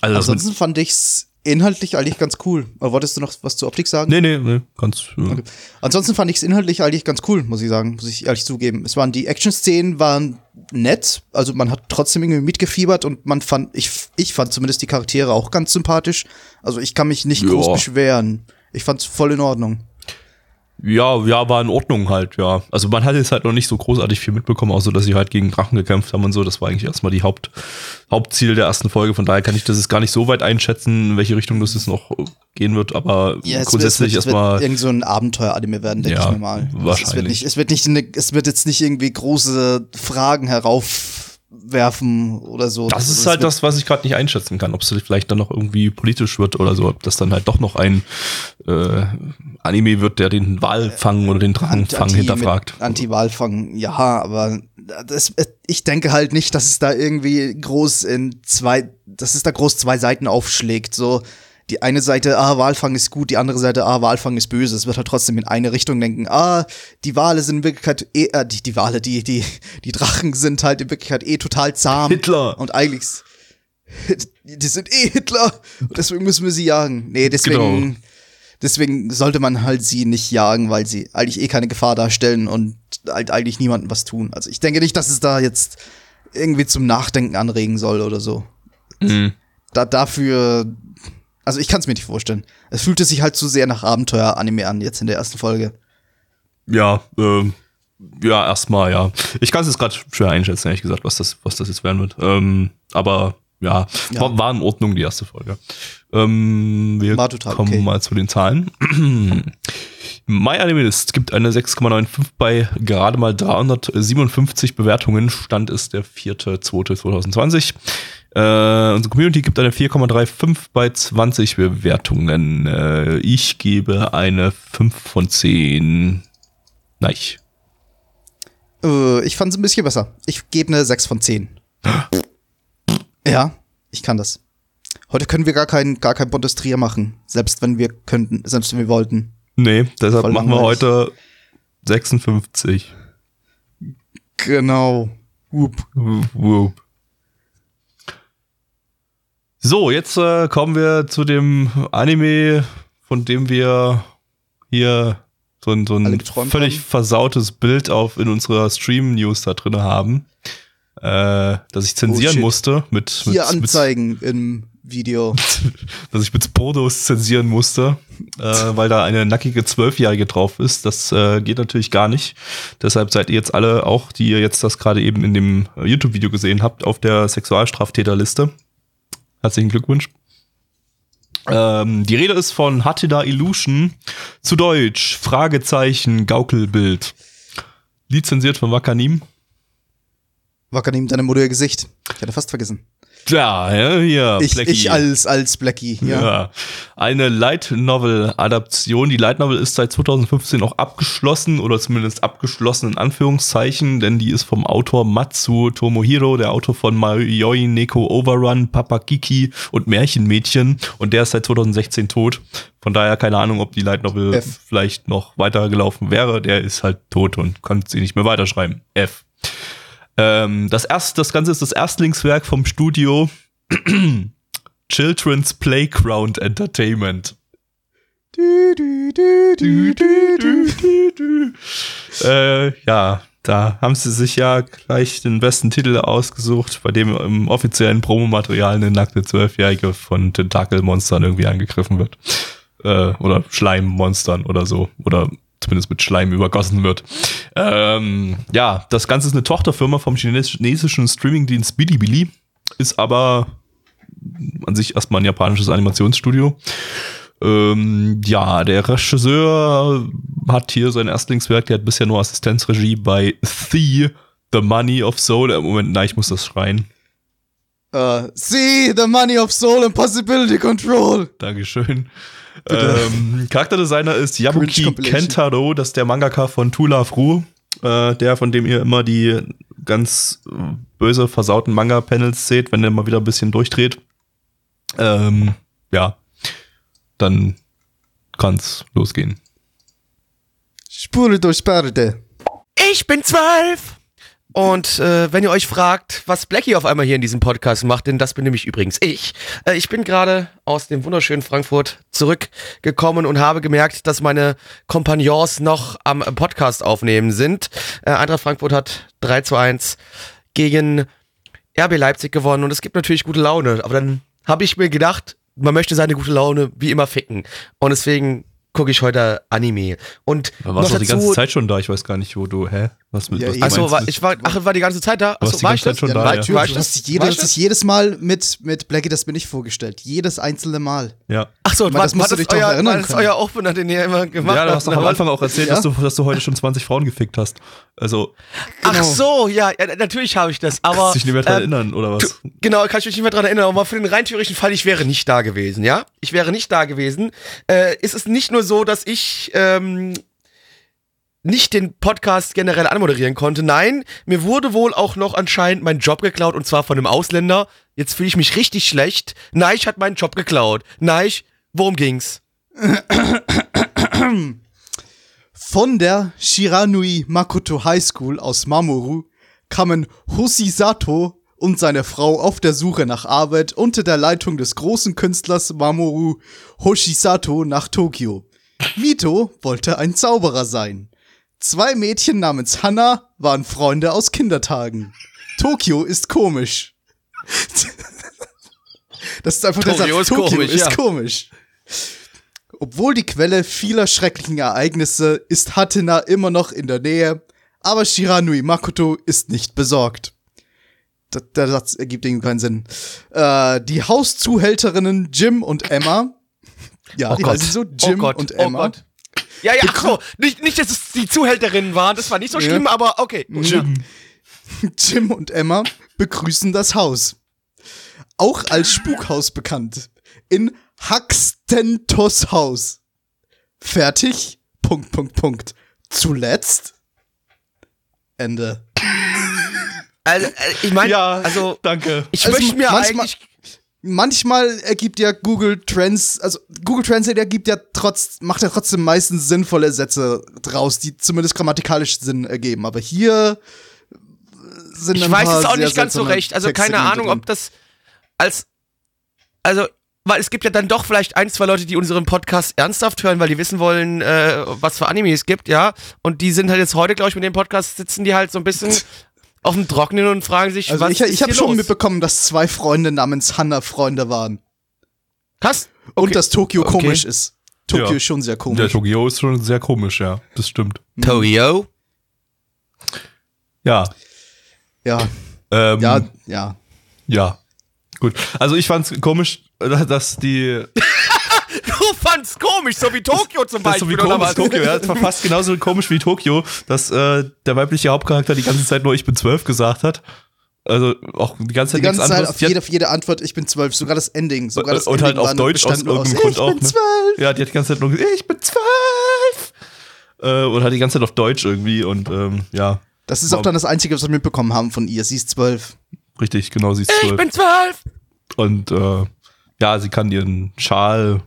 also Ansonsten fand ich's inhaltlich eigentlich ganz cool. Aber wolltest du noch was zur Optik sagen? nee, nee, nee, ganz, ja. Okay. Ansonsten fand ich's inhaltlich eigentlich ganz cool, muss ich sagen, muss ich ehrlich zugeben. Es waren die Action-Szenen waren nett, also man hat trotzdem irgendwie mitgefiebert und man fand, ich, ich fand zumindest die Charaktere auch ganz sympathisch. Also ich kann mich nicht Ja. groß beschweren. Ich fand's voll in Ordnung. Ja, ja, war in Ordnung halt, ja. Also man hat jetzt halt noch nicht so großartig viel mitbekommen, außer dass sie halt gegen Drachen gekämpft haben und so. Das war eigentlich erstmal die Haupt, Hauptziel der ersten Folge. Von daher kann ich das jetzt gar nicht so weit einschätzen, in welche Richtung das jetzt noch gehen wird. Aber Ja, grundsätzlich wird, es wird erstmal. irgend so ein Abenteuer-Anime werden, denke Ja, ich mir mal. Es wird wahrscheinlich. nicht, es wird nicht, eine, es wird jetzt nicht irgendwie große Fragen heraufwerfen oder so. Das ist Es halt das, was ich gerade nicht einschätzen kann, ob es vielleicht dann noch irgendwie politisch wird oder so, ob das dann halt doch noch ein äh, Anime wird, der den Walfang oder den Drachenfang Anti- hinterfragt. Anti-Walfang, ja, aber das, ich denke halt nicht, dass es da irgendwie groß in zwei, dass es da groß zwei Seiten aufschlägt. So, die eine Seite, ah, Walfang ist gut, die andere Seite, ah, Walfang ist böse. Es wird halt trotzdem in eine Richtung denken, ah, die Wale sind in Wirklichkeit eh, äh, die, die Wale, die, die, die Drachen sind halt in Wirklichkeit eh total zahm. Hitler. Und eigentlich, die sind eh Hitler. Und deswegen müssen wir sie jagen. Nee, deswegen, Genau. deswegen sollte man halt sie nicht jagen, weil sie eigentlich eh keine Gefahr darstellen und halt eigentlich niemandem was tun. Also ich denke nicht, dass es da jetzt irgendwie zum Nachdenken anregen soll oder so. Mhm. Da, dafür, also ich kann es mir nicht vorstellen. Es fühlte sich halt zu sehr nach Abenteuer-Anime an, jetzt in der ersten Folge. Ja, ähm, ja, erstmal, ja. Ich kann es jetzt gerade schwer einschätzen, ehrlich gesagt, was das, was das jetzt werden wird. Ähm, aber ja, Ja. War, war in Ordnung, die erste Folge. Ähm, wir War total kommen okay. mal zu den Zahlen. MyAnimeList gibt eine 6,95 bei gerade mal 357 Bewertungen. Stand ist der 4.2.2020. Äh, unsere Community gibt eine 4,35 bei 20 Bewertungen. Äh, ich gebe eine 5 von 10. Nein. Äh, ich fand es ein bisschen besser. Ich gebe eine 6 von 10. ja, ich kann das. Heute können wir gar kein, gar kein buntes Trier machen. Selbst wenn wir könnten, selbst wenn wir wollten. Nee, deshalb Voll machen wir langweilig. heute 56. Genau. Whoop. Whoop. So, jetzt äh, kommen wir zu dem Anime, von dem wir hier so ein, so ein völlig haben. versautes Bild auf in unserer Stream-News da drin haben, äh, dass ich zensieren shit. musste mit, Hier mit, mit anzeigen im Video. dass ich mit Spodos zensieren musste, äh, weil da eine nackige Zwölfjährige drauf ist. Das äh, geht natürlich gar nicht. Deshalb seid ihr jetzt alle, auch die ihr jetzt das gerade eben in dem äh, YouTube-Video gesehen habt, auf der Sexualstraftäterliste. Herzlichen Glückwunsch. Ähm, die Rede ist von Hatida Illusion, zu Deutsch, Fragezeichen, Gaukelbild. Lizenziert von Wakanim. Wackernehm deine Mutter ihr Gesicht. Ich hatte fast vergessen. Ja, ja, hier, Ich, Blackie. ich als, als Blackie, ja. Ja. Eine Light Novel Adaption. Die Light Novel ist seit 2015 auch abgeschlossen oder zumindest abgeschlossen in Anführungszeichen, denn die ist vom Autor Matsu Tomohiro, der Autor von Mayoi Neko Overrun, Papa Kiki und Märchenmädchen und der ist seit 2016 tot. Von daher keine Ahnung, ob die Light Novel F. vielleicht noch weitergelaufen wäre. Der ist halt tot und konnte sie nicht mehr weiterschreiben. F. Ähm, das, erst, das Ganze ist das Erstlingswerk vom Studio Children's Playground Entertainment. Äh, ja, da haben sie sich ja gleich den besten Titel ausgesucht, bei dem im offiziellen Promomaterial eine nackte Zwölfjährige von Tentakelmonstern irgendwie angegriffen wird. Äh, oder Schleimmonstern oder so. Oder zumindest mit Schleim übergossen wird. Ähm, ja, das Ganze ist eine Tochterfirma vom chines- chinesischen Streamingdienst Bilibili, ist aber an sich erstmal ein japanisches Animationsstudio. Ähm, ja, der Regisseur hat hier sein Erstlingswerk, der hat bisher nur Assistenzregie bei The, The Money of Soul. Im Moment, nein, ich muss das schreien. Äh, see the money of soul and possibility control. Dankeschön. Ähm, Charakterdesigner ist Yabuki. Kentaro, das ist der Mangaka von Tula Fru, äh, der, von dem ihr immer die ganz äh, böse, versauten Manga-Panels seht, wenn der mal wieder ein bisschen durchdreht. Ähm, ja, dann kann's losgehen. Spule durch Perde. Ich bin zwölf! Und äh, wenn ihr euch fragt, was Blackie auf einmal hier in diesem Podcast macht, denn das bin nämlich übrigens ich. Äh, ich bin gerade aus dem wunderschönen Frankfurt zurückgekommen und habe gemerkt, dass meine Kompagnons noch am Podcast aufnehmen sind. Äh, Eintracht Frankfurt hat 3 zu 1 gegen RB Leipzig gewonnen und es gibt natürlich gute Laune. Aber dann habe ich mir gedacht, man möchte seine gute Laune wie immer ficken. Und deswegen gucke ich heute Anime. Und Da warst du die ganze Zeit schon da, ich weiß gar nicht, wo du, hä? Was mit Ja, was du Ach so, meinst war, ich war, ach, war die ganze Zeit da? Ach warst so, die war ich das? Schon Ja, da, war, ja. ich- war ich Du das? hast, jede, War ich das? jedes Mal mit, mit Blackie das bin ich vorgestellt. Jedes einzelne Mal. Ja. Ach so, meine, war, das musst war du das dich doch euer, erinnern war das können. euer Opener, den ihr immer gemacht Ja, du habt? hast doch am Anfang auch erzählt, Ja? dass, du, dass du heute schon 20 Frauen gefickt hast. Also, Ach so, ja, ja, natürlich habe ich das, aber kannst du dich nicht mehr dran ähm, erinnern, oder was? Genau, kann ich mich nicht mehr dran erinnern, aber für den rein theoretischen Fall, ich wäre nicht da gewesen, ja? Ich wäre nicht da gewesen. Äh, ist es nicht nur so, dass ich ähm, nicht den Podcast generell anmoderieren konnte. Nein, mir wurde wohl auch noch anscheinend mein Job geklaut und zwar von einem Ausländer. Jetzt fühle ich mich richtig schlecht. Neich hat meinen Job geklaut. Neich, worum ging's? Von der Shiranui Makoto High School aus Mamoru kamen Hosisato und seine Frau auf der Suche nach Arbeit unter der Leitung des großen Künstlers Mamoru Hoshisato nach Tokio. Mito wollte ein Zauberer sein. Zwei Mädchen namens Hana waren Freunde aus Kindertagen. Tokio ist komisch. Das ist einfach der Tokio Satz. ist Tokio komisch, ist ja. komisch. Obwohl die Quelle vieler schrecklichen Ereignisse ist Hatena immer noch in der Nähe, aber Shiranui Makoto ist nicht besorgt. D der Satz ergibt irgendwie keinen Sinn. Äh, die Hauszuhälterinnen Jim und Emma. Ja, die heißen so Jim oh Gott, und oh Emma. Gott. Ja, ja, ach so. Nicht, nicht, dass es die Zuhälterinnen waren, das war nicht so Ja. schlimm, aber okay. Jim. Jim und Emma begrüßen das Haus. Auch als Spukhaus bekannt. In Haxtentos Haus. Fertig? Punkt, Punkt, Punkt. Zuletzt? Ende. Also, äh, ich meine, Ja, also, danke. ich Also möchte mir manchmal- eigentlich. Manchmal ergibt ja Google Trans, also Google Translate ergibt ja trotz, macht ja trotzdem meistens sinnvolle Sätze draus, die zumindest grammatikalisch Sinn ergeben. Aber hier sind Ich weiß es auch nicht ganz so recht. Also keine Ahnung, drin. ob das als. Also, weil es gibt ja dann doch vielleicht ein, zwei Leute, die unseren Podcast ernsthaft hören, weil die wissen wollen, äh, was für Anime es gibt, ja. Und die sind halt jetzt heute, glaube ich, mit dem Podcast sitzen die halt so ein bisschen auf dem Trockenen und fragen sich, Also was ich, ist ich habe schon mitbekommen, dass zwei Freunde namens Hanna Freunde waren. Hast? Und dass Tokio Okay. komisch ist. Tokio Ja. ist schon sehr Der komisch. Tokio ist schon sehr komisch, ja. Das stimmt. Tokyo? Ja. Ja, Ähm, ja, ja. Ja. Gut. Also ich fand's komisch, äh, dass die. Fandst komisch, so wie Tokio zum Das ist so Beispiel, wie komisch? Tokio, ja. Das war fast genauso komisch wie Tokio, dass äh, der weibliche Hauptcharakter die ganze Zeit nur ich bin zwölf gesagt hat. Also auch die ganze Zeit Die ganze nichts Zeit anderes. auf jede, auf jede Antwort, ich bin zwölf, sogar das Ending. Sogar das und Ending halt auf war- Deutsch aus irgendeinem Grund ich auch. bin Ne? zwölf. Ja, die hat die ganze Zeit nur gesagt, ich bin zwölf. Äh, und hat die ganze Zeit auf Deutsch irgendwie und ähm, ja, Das ist auch dann das Einzige, was wir mitbekommen haben von ihr. Sie ist zwölf. richtig, genau, sie ist Ich zwölf. bin zwölf! Und äh, ja, sie kann ihren Schal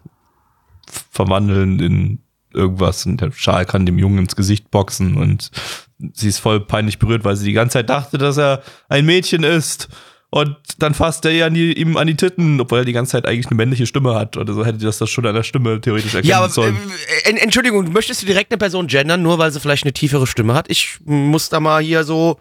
verwandeln in irgendwas und der Schal kann dem Jungen ins Gesicht boxen und sie ist voll peinlich berührt, weil sie die ganze Zeit dachte, dass er ein Mädchen ist. Und dann fasst er ihr an die, ihm an die Titten, obwohl er die ganze Zeit eigentlich eine männliche Stimme hat. Oder so hätte das das schon an der Stimme theoretisch erkennen Ja, aber sollen. äh, en- Entschuldigung, möchtest du direkt eine Person gendern, nur weil sie vielleicht eine tiefere Stimme hat? Ich muss da mal hier so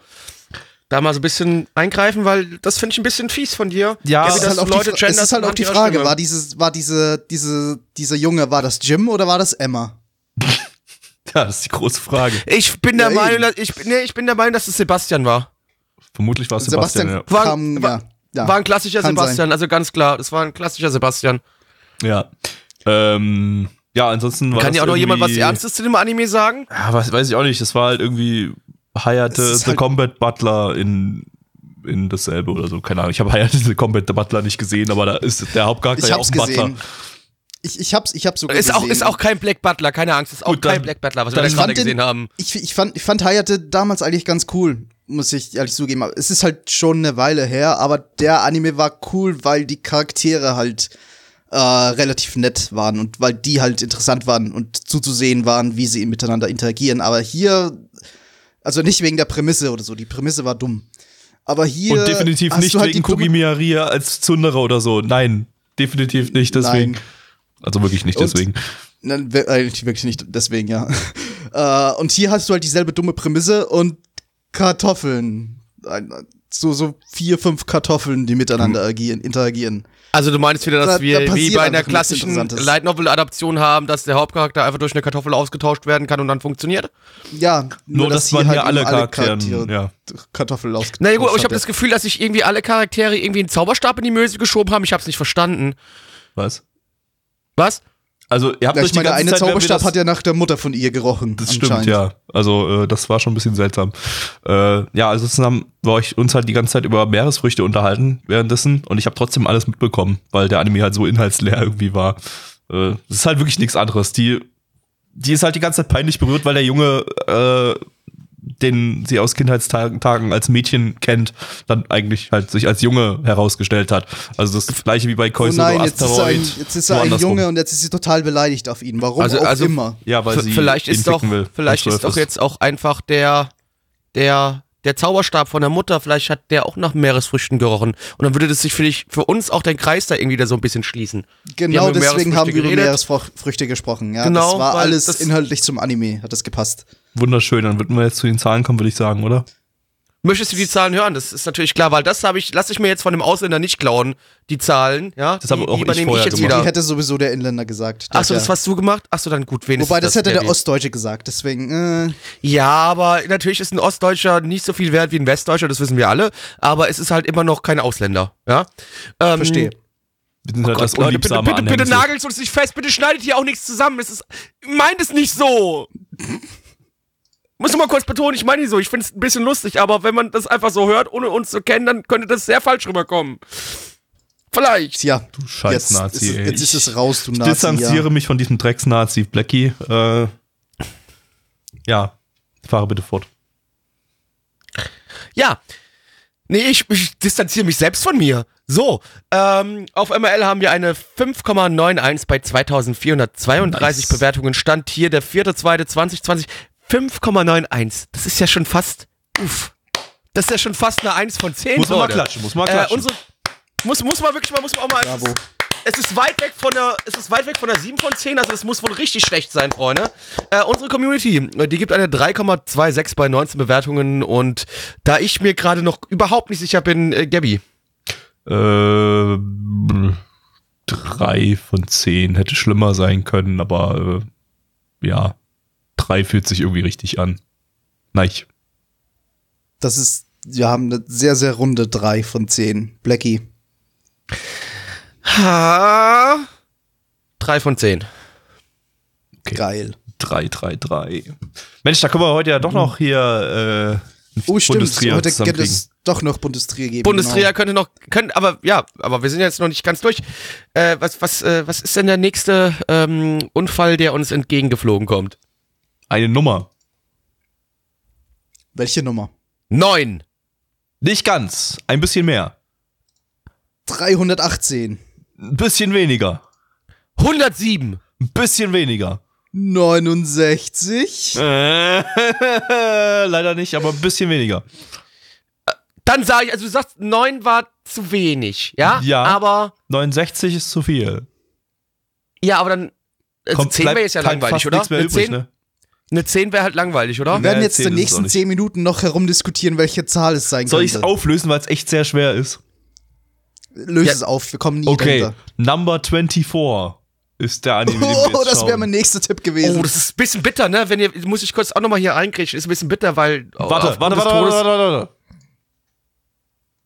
da mal so ein bisschen eingreifen, weil das finde ich ein bisschen fies von dir. Ja, Es ist halt das auch die, Leute Fra- es ist halt auch die ihrer Frage, Stimme. war dieses, war diese, diese, dieser Junge, war das Jim oder war das Emma? ja, das ist die große Frage. Ich bin der Ja, Meinung, dass, ich, bin- nee, ich bin der Meinung, dass es Sebastian war. Vermutlich war es Sebastian, Sebastian, ja. War- kam, war- ja, ja. War ein klassischer kann Sebastian, also ganz klar, das war ein klassischer Sebastian. Ja. Ähm, ja, ansonsten war Kann ja auch noch jemand was Ernstes zu dem Anime sagen? Ja, weiß, weiß ich auch nicht. Das war halt irgendwie heierte The halt- Combat Butler in, in dasselbe oder so. Keine Ahnung. Ich habe heierte The Combat Butler nicht gesehen, aber da ist der Hauptcharakter ja auch ein Butler. gesehen. Ich, ich hab's, ich hab's sogar Ist auch, gesehen. ist auch kein Black Butler, keine Angst, ist auch Gut, dann- kein Black Butler, was wir da gerade den- gesehen haben. Ich, ich fand, ich fand Hayate damals eigentlich ganz cool, muss ich ehrlich zugeben. Aber Es ist halt schon eine Weile her, aber der Anime war cool, weil die Charaktere halt äh, relativ nett waren und weil die halt interessant waren und zuzusehen waren, wie sie miteinander interagieren. Aber hier, also nicht wegen der Prämisse oder so, die Prämisse war dumm. Aber hier Und definitiv hast nicht du halt wegen Kugimiaria als Zunderer oder so. Nein, definitiv nicht deswegen. Nein. Also wirklich nicht deswegen. Nein, wirklich nicht, deswegen, ja. äh, und hier hast du halt dieselbe dumme Prämisse und Kartoffeln. So, so vier, fünf Kartoffeln, die miteinander agieren, interagieren. Also du meinst wieder, dass Da- wir da wie bei einer klassischen. Light Novel Adaption haben, dass der Hauptcharakter einfach durch eine Kartoffel ausgetauscht werden kann und dann funktioniert? Ja, Nur, dass, sie man halt hier alle Charaktere ja. Kartoffel ausgetauscht Na ja, gut, aber ich habe das Gefühl, dass sich irgendwie alle Charaktere irgendwie einen Zauberstab in die Möse geschoben haben. Ich habe es nicht verstanden. Was? Was? Also, ihr habt Ja, euch ich meine, die der ganze eine Zeit, Zauberstab das- hat ja nach der Mutter von ihr gerochen. Das stimmt, ja. Also, äh, das war schon ein bisschen seltsam. Äh, ja, also zusammen war ich uns halt die ganze Zeit über Meeresfrüchte unterhalten währenddessen und ich habe trotzdem alles mitbekommen, weil der Anime halt so inhaltsleer irgendwie war. Äh, Es ist halt wirklich nichts anderes. Die die ist halt die ganze Zeit peinlich berührt, weil der Junge, äh, den sie aus Kindheitstagen als Mädchen kennt, dann eigentlich halt sich als Junge herausgestellt hat. Also das gleiche wie bei Oh Koisodo nein, jetzt ist er Asteroid. ein, jetzt ist er ein. Junge und jetzt ist sie total beleidigt auf ihn. Warum Also- auch also- immer. Ja, weil sie vielleicht ihn ist doch, ficken will, vielleicht ist doch jetzt auch einfach der, der, der Zauberstab von der Mutter, vielleicht hat der auch nach Meeresfrüchten gerochen. Und dann würde das sich für, dich, für uns auch den Kreis da irgendwie da so ein bisschen schließen. Genau haben deswegen haben wir über Meeresfrüchte gesprochen. Ja, Genau, das war alles das- inhaltlich zum Anime, hat das gepasst. Wunderschön, dann würden wir jetzt zu den Zahlen kommen, würde ich sagen, oder? Möchtest du die Zahlen hören? Das ist natürlich klar, weil das habe ich, lasse ich mir jetzt von dem Ausländer nicht klauen, die Zahlen, ja. Das habe die, auch die ich übernehme vorher ich jetzt gemacht. Die wieder. hätte sowieso der Inländer gesagt. Der Achso, das hast du gemacht? Achso, dann gut, wenigstens. Wobei, das hätte der Debbie. Ostdeutsche gesagt, deswegen, äh, Ja, aber natürlich ist ein Ostdeutscher nicht so viel wert wie ein Westdeutscher, das wissen wir alle. Aber es ist halt immer noch kein Ausländer, ja. Ähm, verstehe. Sind halt Gott, das Leute, bitte, bitte, bitte nagelt uns nicht fest, bitte schneidet hier auch nichts zusammen. Es ist, meint es nicht so. Muss mal kurz betonen, ich meine nicht so, ich finde es ein bisschen lustig, aber wenn man das einfach so hört, ohne uns zu kennen, dann könnte das sehr falsch rüberkommen. Vielleicht. Tja, Du scheiß jetzt, Nazi, ist, jetzt ist Ich- es raus, du Ich Nazi. distanziere Ja. mich von diesem Drecks-Nazi, Blackie. Äh, ja, fahre bitte fort. Ja. Nee, ich, ich distanziere mich selbst von mir. So, ähm, auf MRL haben wir eine 5,91 bei 2432 Nice. Bewertungen. Stand hier der 4.2.2020. 5,91. Das ist ja schon fast, uff. Das ist ja schon fast eine 1 von 10. Muss man mal Leute. klatschen, muss man mal Äh, klatschen. unsere, muss, muss man wirklich mal, muss man auch mal. Bravo. Es ist weit weg von der, es ist weit weg von der 7 von 10, also es muss wohl richtig schlecht sein, Freunde. Äh, unsere Community, äh, die gibt eine 3,26 bei 19 Bewertungen und da ich mir gerade noch überhaupt nicht sicher bin, äh, Gabby. Äh, drei von zehn hätte schlimmer sein können, aber äh, ja, drei fühlt sich irgendwie richtig an. Nein. Das ist, wir haben eine sehr, sehr runde 3 von 10. Blackie. Ha. 3 von 10. Okay. Geil. Drei, drei, drei. Mensch, da können wir heute ja doch noch hier äh, Oh, stimmt. Bundesliga Heute zusammenkriegen. es doch noch Bundesliga geben. Bundesliga Genau. könnte noch, können, aber ja, aber wir sind jetzt noch nicht ganz durch. Äh, was, was, äh, was ist denn der nächste ähm, Unfall, der uns entgegengeflogen kommt? Eine Nummer. Welche Nummer? 9. Nicht ganz, ein bisschen mehr. 318. Ein bisschen weniger. 107. Ein bisschen weniger. 69. Äh, leider nicht, aber ein bisschen weniger. Dann sage ich, also du sagst, 9 war zu wenig, ja? Ja. Aber, 69 ist zu viel. ja, aber dann, also Kommt, 10 wäre jetzt ja langweilig, fast oder? nichts mehr übrig, 10, ne? Eine 10 wäre halt langweilig, oder? Wir werden jetzt 10 in den nächsten nicht. 10 Minuten noch herumdiskutieren, welche Zahl es sein Soll ich es könnte. auflösen, weil es echt sehr schwer ist? Löse Ja. es auf, wir kommen nie Okay, dahinter. Number 24 ist der Anime, den wir Oh, das wäre mein nächster Tipp gewesen. Oh, das ist ein bisschen bitter, ne? Wenn ihr, muss ich kurz auch nochmal hier eingrätschen, ist ein bisschen bitter, weil. Warte, aufgrund warte, warte, Todes- warte, warte, warte.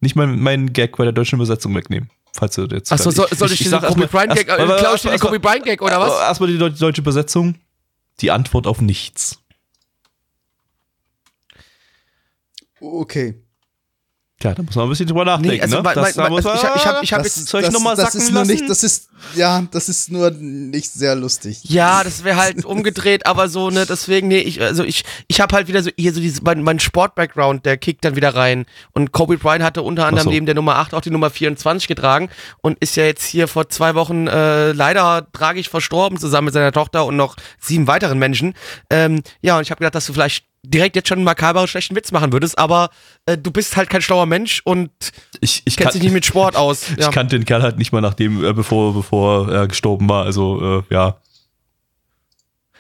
Nicht meinen mein Gag bei der deutschen Übersetzung wegnehmen. Falls du jetzt. Achso, soll, soll ich, diesen sag Kobe Bryant Gag, äh, warte, klau ich dir den Kobe Bryant Gag oder was? Erstmal die deutsche, deutsche Übersetzung. Die Antwort auf nichts. okay. Tja, da muss man ein bisschen drüber nachdenken, Nee, also, ne? weil- Das- weil- da muss man- ich hab- ich hab- ich hab Das, jetzt- soll ich das, noch mal das sacken ist nur lassen? nicht, das ist, ja, das ist nur nicht sehr lustig. Ja, das wäre halt umgedreht, aber so, ne, deswegen, nee, ich, also ich, ich habe halt wieder so, hier so dieses, mein, mein Sport-Background, der kickt dann wieder rein. Und Kobe Bryant hatte unter anderem so. neben der Nummer 8 auch die Nummer 24 getragen und ist ja jetzt hier vor zwei Wochen äh, leider tragisch verstorben, zusammen mit seiner Tochter und noch sieben weiteren Menschen. Ähm, ja, und ich habe gedacht, dass du vielleicht direkt jetzt schon einen makaberen schlechten Witz machen würdest, aber äh, du bist halt kein schlauer Mensch und Ich, ich, kennst kann, dich nicht mit Sport aus. Ja. ich kannte den Kerl halt nicht mal nachdem, äh, bevor, bevor er gestorben war. Also, äh, ja,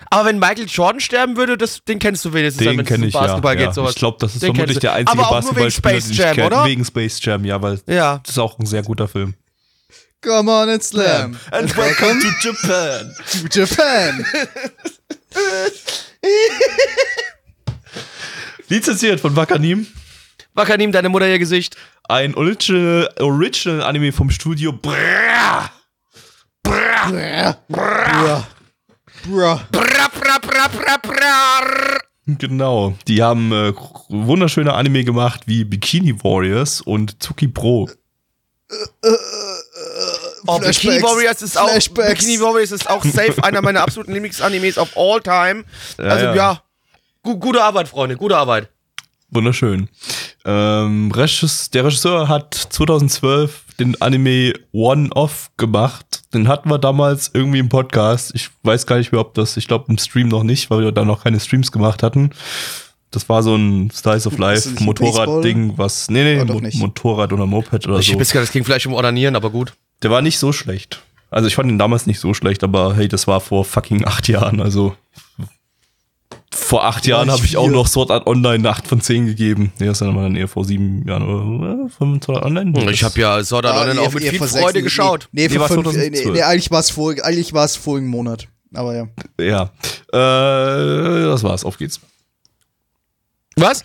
Aber wenn Michael Jordan sterben würde, das, den kennst du wenigstens, den wenn es kenne um ich ja. Basketball ja. geht, sowas. Ich glaube, das ist Den vermutlich der einzige Aber auch nur wegen Basketballspieler, Space den ich Jam, kenne. oder? Wegen Space Jam, ja, weil ja. das ist auch ein sehr guter Film. Come on and slam. And welcome to Japan. to Japan. Lizenziert von Wakanim. Wakanim, deine Mutter ihr Gesicht. Ein Original, Original Anime vom Studio Brrrr. Bruh. Bruh. Bruh. Bra, bra, bra, bra, bra. Genau. Die haben äh, wunderschöne Anime gemacht wie Bikini Warriors und Tsuki Pro. Oh, Bikini. Warriors ist auch Flashbacks. Bikini Warriors ist auch safe einer meiner absoluten Lieblingsanimes of all time. Also ja. ja, gu gute Arbeit, Freunde, gute Arbeit. Wunderschön. Ähm, Regis, der Regisseur hat 2012 den Anime One Off gemacht. Den hatten wir damals irgendwie im Podcast. Ich weiß gar nicht mehr, ob das, ich glaube im Stream noch nicht, weil wir da noch keine Streams gemacht hatten. Das war so ein Slice of Life Motorrad-Ding, was, nee, nee, doch Mo nicht. Motorrad oder Moped oder Ich so. jetzt gedacht, das ging vielleicht um Ordinieren, aber gut. Der war nicht so schlecht. Also ich fand ihn damals nicht so schlecht, aber hey, das war vor fucking acht Jahren. Also vor acht Jahren habe ich auch noch Sword Art Online eine 8 von 10 gegeben. Nee, das ist dann dann eher vor sieben Jahren oder von Sword Art Online. Ich habe ja Sword Art Ah, Online nee, auch mit viel Freude nee, geschaut. Nee, nee, Nee, vor war fünf, nee, 2012. nee, eigentlich war es vor, eigentlich war es vorigen Monat. Aber ja. Ja. Äh, das war's. Auf geht's. Was?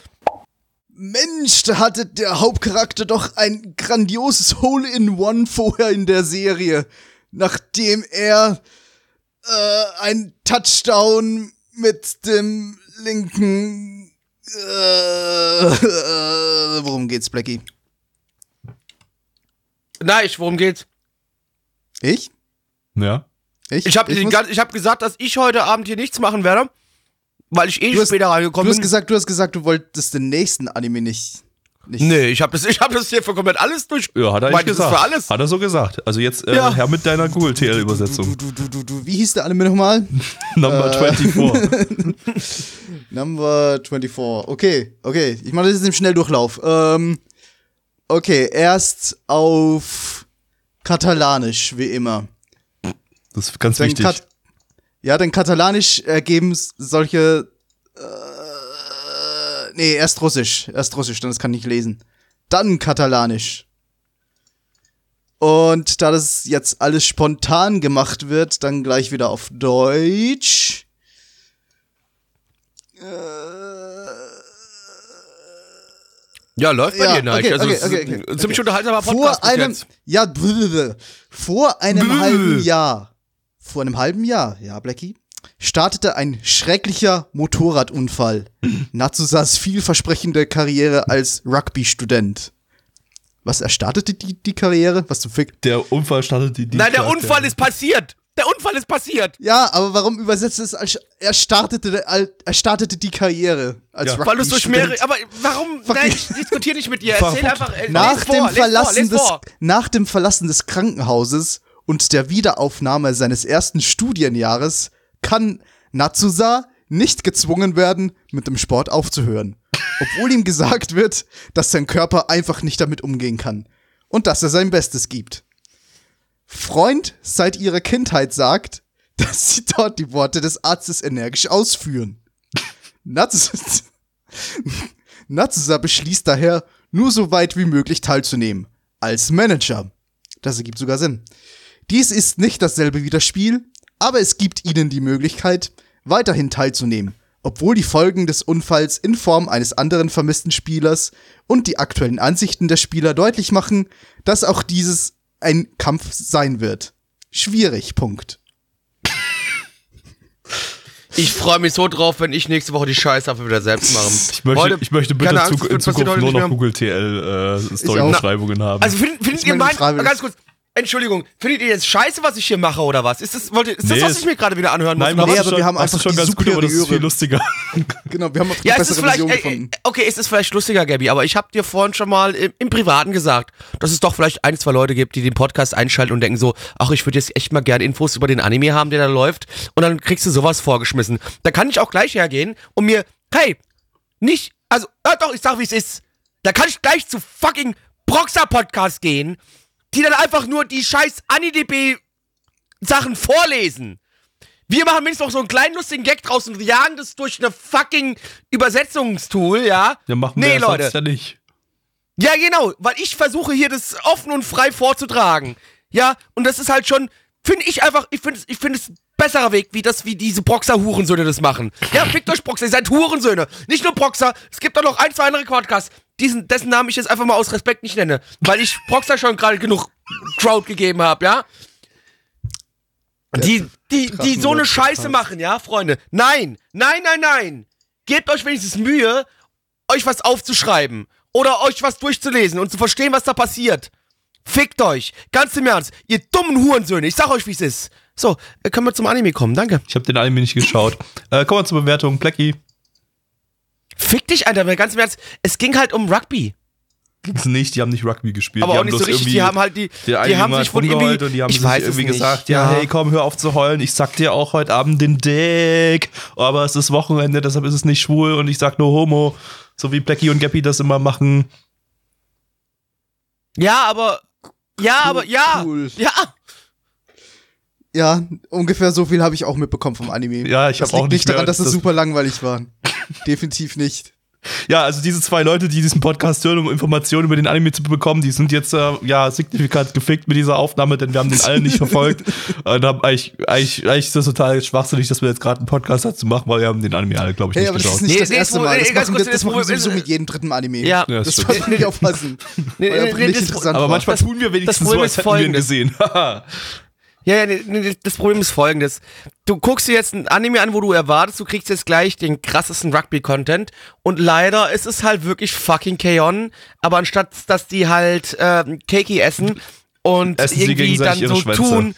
Mensch, da hatte der Hauptcharakter doch ein grandioses Hole-in-One vorher in der Serie, nachdem er äh, ein Touchdown mit dem linken. Äh, äh, worum geht's, Blackie? Nein, worum geht's? Ich? Ja. Ich habe muss- ich hab gesagt, dass ich heute Abend hier nichts machen werde, weil ich eh Du hast- später Du reingekommen hast bin. gesagt, du hast gesagt, du wolltest den nächsten Anime nicht. Nicht Nee, ich habe das, ich hab das hier für komplett alles durch. Ja, hat er eigentlich ist gesagt. für alles. Hat er so gesagt. Also jetzt äh, Ja. her mit deiner Google TL-Übersetzung. Du, du, du, du, wie hieß der Anime nochmal? Number Äh. 24. Number 24. Okay, okay. Ich mache das jetzt im Schnelldurchlauf. Ähm, okay, erst auf Katalanisch, wie immer. Das ist ganz Denn wichtig. Kat ja, denn Katalanisch ergeben solche. Äh, nee, erst Russisch. Erst Russisch, dann das kann ich lesen. Dann Katalanisch. Und da das jetzt alles spontan gemacht wird, dann gleich wieder auf Deutsch. Ja, läuft bei Ja, dir, Nike. okay, also, okay, okay, okay, ziemlich unterhaltsamer Podcast vor einem, ja, blablabla. vor einem Blö. halben Jahr, vor einem halben Jahr, ja, Blackie, startete ein schrecklicher Motorradunfall. Natsusas vielversprechende Karriere als Rugby-Student. Was, er startete die, die Karriere? Was zum Fick? Der Unfall startet die Nein, der Unfall ist passiert. Der Unfall ist passiert. Ja, aber warum übersetzt es als, er startete, er startete die Karriere als Ja. Weil du es durch Rugby-Student. mehrere. Aber warum? Fuck Nein, ich diskutiere nicht mit dir. Erzähl einfach. äh, nach vor, dem les Verlassen vor, des vor. nach dem Verlassen des Krankenhauses und der Wiederaufnahme seines ersten Studienjahres kann Natsusa nicht gezwungen werden, mit dem Sport aufzuhören, obwohl ihm gesagt wird, dass sein Körper einfach nicht damit umgehen kann und dass er sein Bestes gibt. Freund seit ihrer Kindheit sagt, dass sie dort die Worte des Arztes energisch ausführen. Natsusa beschließt daher, nur so weit wie möglich teilzunehmen. Als Manager. Das ergibt sogar Sinn. Dies ist nicht dasselbe wie das Spiel, aber es gibt ihnen die Möglichkeit, weiterhin teilzunehmen, obwohl die Folgen des Unfalls in Form eines anderen vermissten Spielers und die aktuellen Ansichten der Spieler deutlich machen, dass auch dieses ein Kampf sein wird. Schwierig, Punkt. Ich freue mich so drauf, wenn ich nächste Woche die Scheiße einfach wieder selbst mache. Ich möchte, Heute- ich möchte bitte Angst, zu, in Zukunft nur noch. Google TL äh, Story-Beschreibungen haben. Also findet, findet ihr mein, ganz kurz, Entschuldigung, findet ihr jetzt scheiße, was ich hier mache oder was? Ist das, wollt ihr, ist das Nee, was es- ich mir gerade wieder anhören muss? Nein, Nee, du aber wir haben einfach schon die ganz gut, aber das ist viel lustiger. Genau, wir haben auch die Ja, es ist bessere vielleicht, Version gefunden. äh, okay, es ist vielleicht lustiger, Gabby, aber ich habe dir vorhin schon mal im, im Privaten gesagt, dass es doch vielleicht ein, zwei Leute gibt, die den Podcast einschalten und denken so, ach, ich würde jetzt echt mal gerne Infos über den Anime haben, der da läuft. Und dann kriegst du sowas vorgeschmissen. Da kann ich auch gleich hergehen und mir, hey, nicht, also, ja doch, ich sag, wie es ist. Da kann ich gleich zu fucking Proxer Podcast gehen, die dann einfach nur die scheiß AniDB Sachen vorlesen. Wir machen mindestens noch so einen kleinen lustigen Gag draus und jagen das durch eine fucking Übersetzungstool, ja? Ja, machen nee, wir Leute. ja nicht. Ja, genau, weil ich versuche hier das offen und frei vorzutragen. Ja, und das ist halt schon, finde ich einfach, ich finde es ich find es besserer Weg, wie das, wie diese Proxer-Hurensöhne das machen. Ja, fickt euch Proxer, ihr seid Hurensöhne. Nicht nur Proxer, es gibt auch noch ein, zwei andere Podcasts, diesen, dessen Namen ich jetzt einfach mal aus Respekt nicht nenne, weil ich Proxer schon gerade genug Crowd gegeben habe, ja? Die, die, die so eine Scheiße machen, ja, Freunde. Nein, nein, nein, nein. Gebt euch wenigstens Mühe, euch was aufzuschreiben oder euch was durchzulesen und zu verstehen, was da passiert. Fickt euch. Ganz im Ernst. Ihr dummen Hurensöhne. Ich sag euch, wie es ist. So, äh, können wir zum Anime kommen. Danke. Ich habe den Anime nicht geschaut. Äh, kommen wir zur Bewertung. Blackie. Fick dich, Alter. Weil ganz im Ernst, es ging halt um Rugby. Ging's nicht, die haben nicht Rugby gespielt. Aber die auch haben nicht so richtig. Die haben halt die, Die, haben sich von irgendwie, und die haben ich sich irgendwie gesagt, ja, hey, komm, hör auf zu heulen. Ich sag dir auch heute Abend den Dick. Aber es ist Wochenende, deshalb ist es nicht schwul und ich sag nur Homo. So wie Blackie und Gappy das immer machen. Ja, aber, ja, aber, ja, Cool. ja. Ja, ungefähr so viel habe ich auch mitbekommen vom Anime. Ja, ich das hab auch liegt nicht nicht daran, mehr- dass es das- super langweilig war. Definitiv nicht. Ja, also diese zwei Leute, die diesen Podcast hören, um Informationen über den Anime zu bekommen, die sind jetzt äh, ja signifikant gefickt mit dieser Aufnahme, denn wir haben den alle nicht verfolgt. Und haben eigentlich, eigentlich, eigentlich ist das total schwachsinnig, dass wir jetzt gerade einen Podcast dazu machen, weil wir haben den Anime alle, glaube ich, nicht aber das ist geschaut. nicht Nee, das nee, erste das Mal. Das ganz machen wir, das machen wir das Problem sowieso ist- mit jedem dritten Anime. Ja. Ja, das das muss stimmt. man nicht aufpassen. Nee, nee, nee, nicht das- interessant Aber manchmal tun wir wenigstens so, als ist hätten wir ihn gesehen. Ja, ja, nee, nee, das Problem ist folgendes. Du guckst dir jetzt ein Anime an, wo du erwartest, du kriegst jetzt gleich den krassesten Rugby-Content und leider ist es halt wirklich fucking K-On, aber anstatt, dass die halt ähm, Keiki essen und Essen irgendwie dann so Schwänze. tun...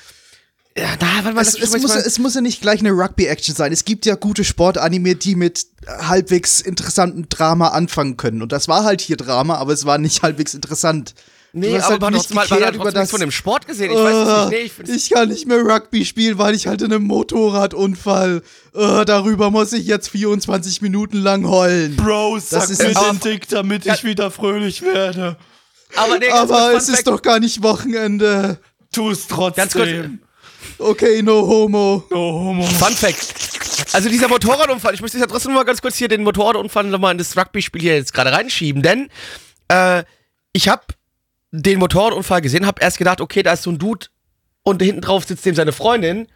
Ja, na, warte mal, es, es, muss, es muss ja nicht gleich eine Rugby-Action sein. Es gibt ja gute Sportanime, die mit halbwegs interessantem Drama anfangen können. Und das war halt hier Drama, aber es war nicht halbwegs interessant. Nee, Du hast aber halt nicht mal- man hat über das- von dem Sport gesehen. Ich weiß es nicht. Nee, ich ich kann nicht mehr Rugby spielen, weil ich halt in einem Motorradunfall. Äh, darüber muss ich jetzt 24 Minuten lang heulen. Bro, sag ist mir nicht- den Dick, damit ich wieder fröhlich werde. aber nee, Aber es ist doch gar nicht Wochenende. Tu es trotzdem. Ganz kurz. Okay, no homo. No homo. Fun Fact. Also dieser Motorradunfall, ich möchte ja trotzdem mal ganz kurz hier den Motorradunfall nochmal in das Rugby-Spiel hier jetzt gerade reinschieben, denn äh, ich habe den Motorradunfall gesehen, habe erst gedacht, okay, da ist so ein Dude und hinten drauf sitzt dem seine Freundin.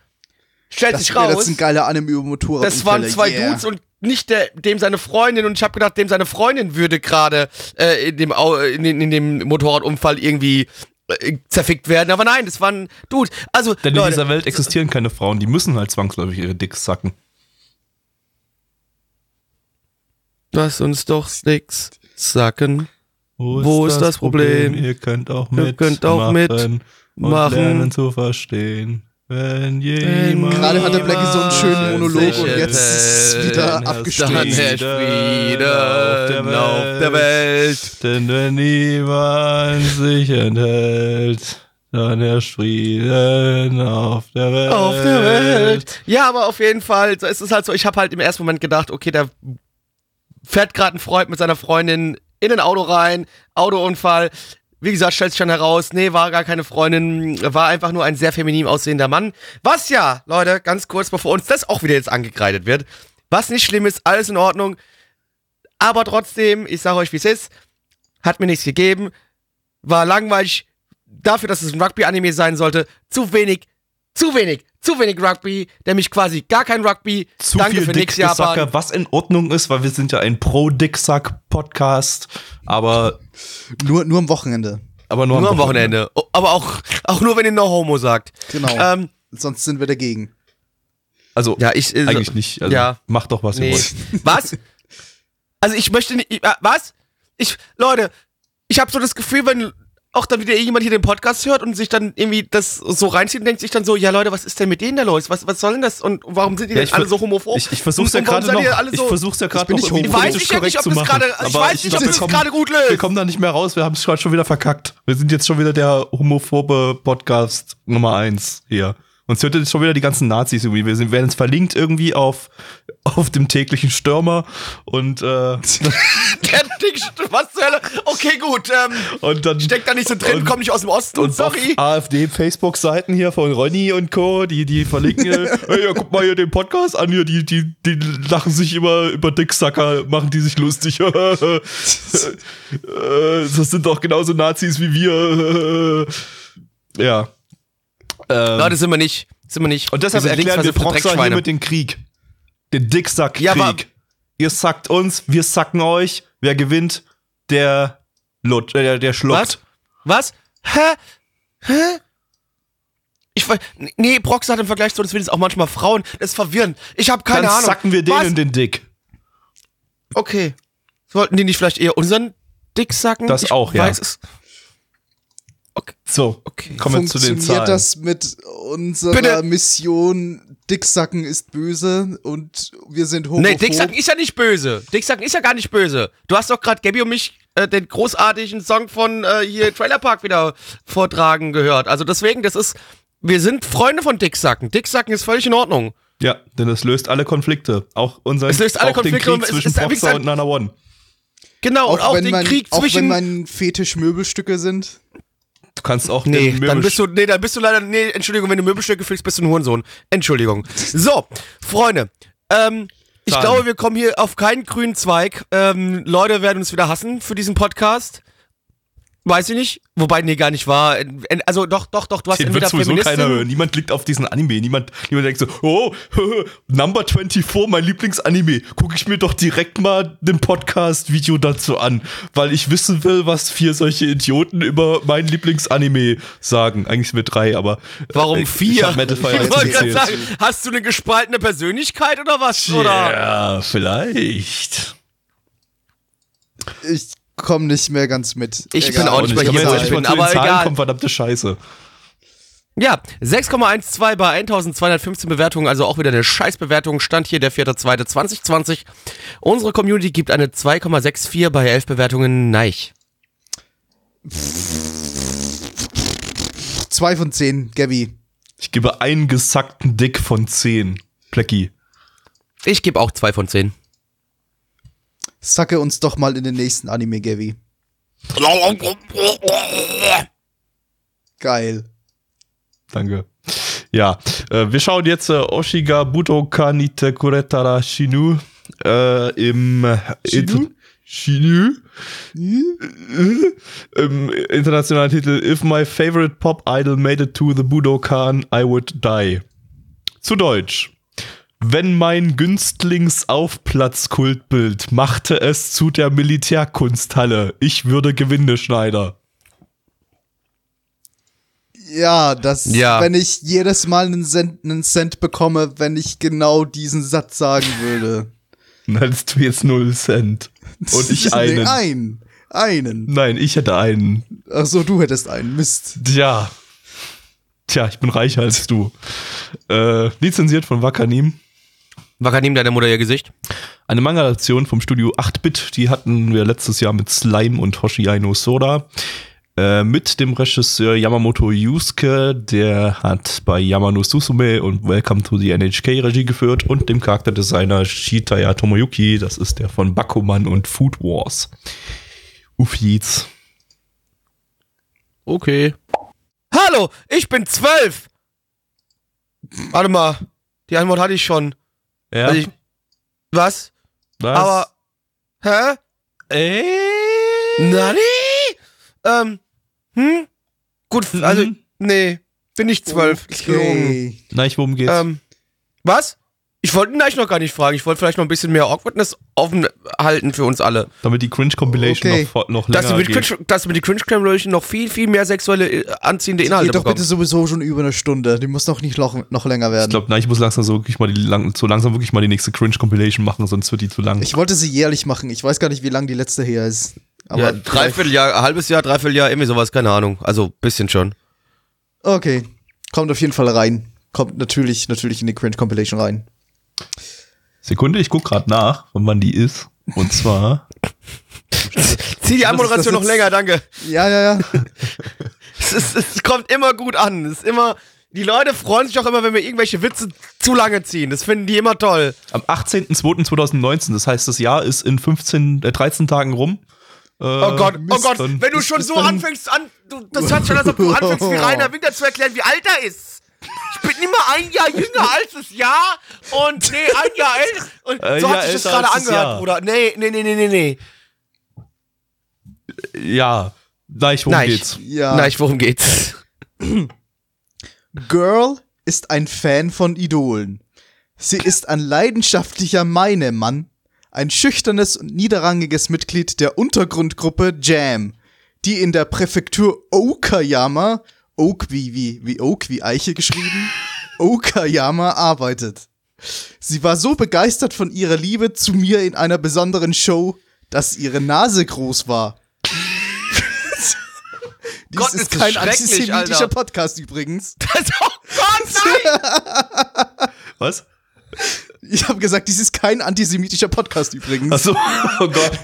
Stellt Das, sich raus, das ist ein geiler Anime über Motorrad. das waren zwei Dudes und nicht der, dem seine Freundin und ich habe gedacht, dem seine Freundin würde gerade äh, in, dem in, in, in dem Motorradunfall irgendwie äh, zerfickt werden, aber nein, das waren Dudes. Also Denn in Leute, dieser Welt existieren keine Frauen, die müssen halt zwangsläufig ihre Dicks sacken. lass uns doch nix sacken. Wo, Wo ist das Problem? Ihr könnt auch Ihr mit könnt auch mit und machen. lernen zu verstehen. Wenn jemand Gerade hat der Blackie so einen schönen Monolog und jetzt ist es wieder abgestürzt. Frieden auf der Welt. Denn wenn niemand sich enthält, dann herrscht Frieden auf der Welt. Auf der Welt. Ja, aber auf jeden Fall, so ist es halt so, ich habe halt im ersten Moment gedacht, okay, da fährt gerade ein Freund mit seiner Freundin in ein Auto rein, Autounfall. Wie gesagt, stellt sich dann heraus, nee, war gar keine Freundin, war einfach nur ein sehr feminin aussehender Mann. Was ja, Leute, ganz kurz, bevor uns das auch wieder jetzt angekreidet wird, was nicht schlimm ist, alles in Ordnung. Aber trotzdem, ich sage euch, wie es ist, hat mir nichts gegeben, war langweilig, dafür, dass es ein Rugby-Anime sein sollte, zu wenig, zu wenig, zu wenig Rugby, nämlich quasi gar kein Rugby. Zu Danke viel für Japan. was in Ordnung ist, weil wir sind ja ein Pro-Dicksack-Podcast, aber, Nur, nur am Wochenende. aber nur, Nur am Wochenende. Oh, Aber auch, auch nur, wenn ihr No Homo sagt. Genau. Ähm, Sonst sind wir dagegen. Also, ja, ich. äh, eigentlich nicht. Also, ja. Macht doch, was ihr Nee. wollt. Was? Also ich möchte nicht. äh, Was? Ich, Leute, ich habe so das Gefühl, wenn auch dann wieder jemand hier den Podcast hört und sich dann irgendwie das so reinzieht und denkt sich dann so, ja Leute, was ist denn mit denen da los? Was, was soll denn das? Und warum sind die Ja, denn ich alle so homophob? Ich, ich versuch's ja gerade noch, ich versuch's ja gerade noch irgendwie homophob. Weiß ich ja nicht, ob zu das gerade- ich weiß nicht, glaub, ob wir das kommen- gerade gut löst. Wir kommen da nicht mehr raus, wir haben es gerade schon wieder verkackt. Wir sind jetzt schon wieder der homophobe Podcast Nummer eins hier. Uns hört jetzt schon wieder die ganzen Nazis irgendwie. Wir sind, werden jetzt verlinkt irgendwie auf, auf dem täglichen Stürmer und, äh, Ding, was zur Hölle? Okay, gut. Ähm, und dann steck da nicht so drin, und- komm nicht aus dem Osten. und sorry. AfD-Facebook-Seiten hier von Ronny und Co., die, die verlinken hey, ja, guck mal hier den Podcast an, hier, die, die, die lachen sich immer über Dicksacker, machen die sich lustig. Äh, das sind doch genauso Nazis wie wir. ja. Ähm, Leute, sind wir nicht. Sind wir nicht. und deshalb Wir erklären wir Proxer hier mit dem Krieg. Den Dicksack-Krieg. Ja, ihr sackt uns, wir sacken euch. Wer gewinnt? Der Lut, äh, der, der schluckt. Was? Was? Hä? Hä? Ich weiß, nee, Brox hat im Vergleich zu uns wenigstens auch manchmal Frauen. Das ist verwirrend. Ich habe keine Dann Ahnung. sacken wir Was? denen den Dick. Okay. Sollten die nicht vielleicht eher unseren Dick sacken? Das ich auch, ja. weiß Es. So, Okay. kommen wir zu den Funktioniert Zahlen. das mit unserer Bitte. Mission Dicksacken ist böse und wir sind homophob? Nee, Dicksacken ist ja nicht böse. Dicksacken ist ja gar nicht böse. Du hast doch gerade Gabby und mich äh, den großartigen Song von äh, hier Trailer Park wieder vortragen gehört. Also deswegen, das ist, wir sind Freunde von Dicksacken. Dicksacken ist völlig in Ordnung. Ja, denn es löst alle Konflikte. Auch unser Es löst alle auch Konflikte den und Krieg zwischen Popstar und Nana One. Genau, und Auch, auch wenn den mein, Krieg auch wenn zwischen. mein Fetisch Möbelstücke sind. Du kannst auch Nee, dann bist du, nee, dann bist du leider, nee, Entschuldigung, wenn du Möbelstücke fühlst, bist du ein Hurensohn. Entschuldigung. So, Freunde, ähm, ich Zahlen. glaube, wir kommen hier auf keinen grünen Zweig. Ähm, Leute werden uns wieder hassen für diesen Podcast. Weiß ich nicht. Wobei, nee, gar nicht wahr. Also doch, doch, doch, du hast Den wird entweder sowieso Feministin, keiner hören. Niemand klickt auf diesen Anime. Niemand, niemand denkt so, oh, Number 24, mein Lieblingsanime. Gucke ich mir doch direkt mal den Podcast-Video dazu an, weil ich wissen will, was vier solche Idioten über mein Lieblingsanime sagen. Eigentlich sind wir drei, aber. Warum äh, Ich vier? hab Metal Fire Ich wollte gerade sagen, hast du eine gespaltene Persönlichkeit oder was? Ja, vielleicht. Ich komme nicht mehr ganz mit. Ich Egal. bin auch nicht mehr hier, ich bin, aber Zahlen egal. kommen, verdammte Scheiße. Ja, 6,12 bei 1215 Bewertungen, also auch wieder eine Scheißbewertung. Stand hier der 4.2.2020. Unsere Community gibt eine 2,64 bei 11 Bewertungen. Neich. Zwei von zehn, Gabby. Ich gebe einen gesackten Dick von 10. Plecki. Ich gebe auch 2 von 10. Sacke uns doch mal in den nächsten Anime, Gabby. Geil. Danke. Ja, äh, wir schauen jetzt äh, Oshiga Budoka Nite Kuretara Shinu äh, im äh, Shinu? Shinu? Im internationalen Titel If my favorite pop idol made it to the Budokan, I would die. Zu Deutsch. Wenn mein Günstlingsaufplatzkultbild machte es zu der Militärkunsthalle, ich würde Gewinde Schneider. Ja, das, Ja. wenn ich jedes Mal einen Cent, einen Cent bekomme, wenn ich genau diesen Satz sagen würde. Dann hättest du jetzt 0 Cent. Und ich Nee, einen. einen. Einen. Nein, ich hätte einen. Ach so, du hättest einen. Mist. Tja. Tja, ich bin reicher als du. Äh, lizenziert von Wakanim. Wakanim, deine Mutter ihr Gesicht? Eine Manga-Adaption vom Studio 8-Bit. Die hatten wir letztes Jahr mit Slime und Hoshi Aino Soda. Äh, mit dem Regisseur Yamamoto Yusuke, der hat bei Yamano Susume und Welcome to the NHK Regie geführt und dem Charakterdesigner Shitaya Tomoyuki, das ist der von Bakuman und Food Wars. Uff jetzt. Okay. Hallo, ich bin 12. Warte mal, die Antwort hatte ich schon. Ja, Also ich, was? was? Aber, hä? Äh? Nani? Ähm, hm? Gut, also, Mhm. nee, bin ich zwölf. Ist gelogen. Okay. Nein, worum geht's? Ähm, was? Ich wollte ihn eigentlich noch gar nicht fragen. Ich wollte vielleicht noch ein bisschen mehr Awkwardness offen halten für uns alle. Damit die Cringe-Compilation Okay. noch, noch Dass länger wir, mit geht. Cringe, dass wir mit die Cringe Compilation noch viel, viel mehr sexuelle, äh, anziehende Inhalte Geht doch bekommen. bitte sowieso schon über eine Stunde. Die muss doch nicht noch, noch länger Ich werden. glaube, nein, ich muss langsam so wirklich mal die lang, so langsam wirklich mal die nächste Cringe-Compilation machen, sonst wird die zu lang. Ich wollte sie jährlich machen. Ich weiß gar nicht, wie lang die letzte her ist. Aber ja, vielleicht- Dreivierteljahr, halbes Jahr, Dreivierteljahr, irgendwie sowas, keine Ahnung. Also, bisschen schon. Okay. Kommt auf jeden Fall rein. Kommt natürlich, natürlich in die Cringe Compilation rein. Sekunde, ich guck gerade nach, wann die ist. Und zwar, Zieh die Anmoderation noch länger, danke. Ja, ja, ja. Es, ist, es kommt immer gut an. Es ist immer, die Leute freuen sich auch immer, wenn wir irgendwelche Witze zu lange ziehen. Das finden die immer toll. am 18.02.2019, das heißt, das Jahr ist in 15, äh, 13 Tagen rum. Äh, Oh Gott, oh Mist, Gott, dann- wenn du schon so anfängst an, du, das hört sich an, als ob du anfängst, wie Rainer Winter zu erklären, wie alt er ist. Ich bin immer ein Jahr jünger als das Jahr und nee, ein Jahr älter. Und Äh, so ja, hat sich das gerade angehört, Jahr. Bruder. Nee, nee, nee, nee, nee, nee. Ja, nein, worum Nein, geht's? Ja. Nein, worum geht's? Girl ist ein Fan von Idolen. Sie ist ein leidenschaftlicher Meine-Mann, ein schüchternes und niederrangiges Mitglied der Untergrundgruppe Jam, die in der Präfektur Okayama, Oak wie, wie, wie Oak wie Eiche geschrieben, Okayama arbeitet. Sie war so begeistert von ihrer Liebe zu mir in einer besonderen Show, dass ihre Nase groß war. Dies Gott, ist ist kein antisemitischer Alter. Podcast übrigens. Das, oh Gott, nein! Was? Ich habe gesagt, dies ist kein antisemitischer Podcast übrigens. Achso, oh Gott.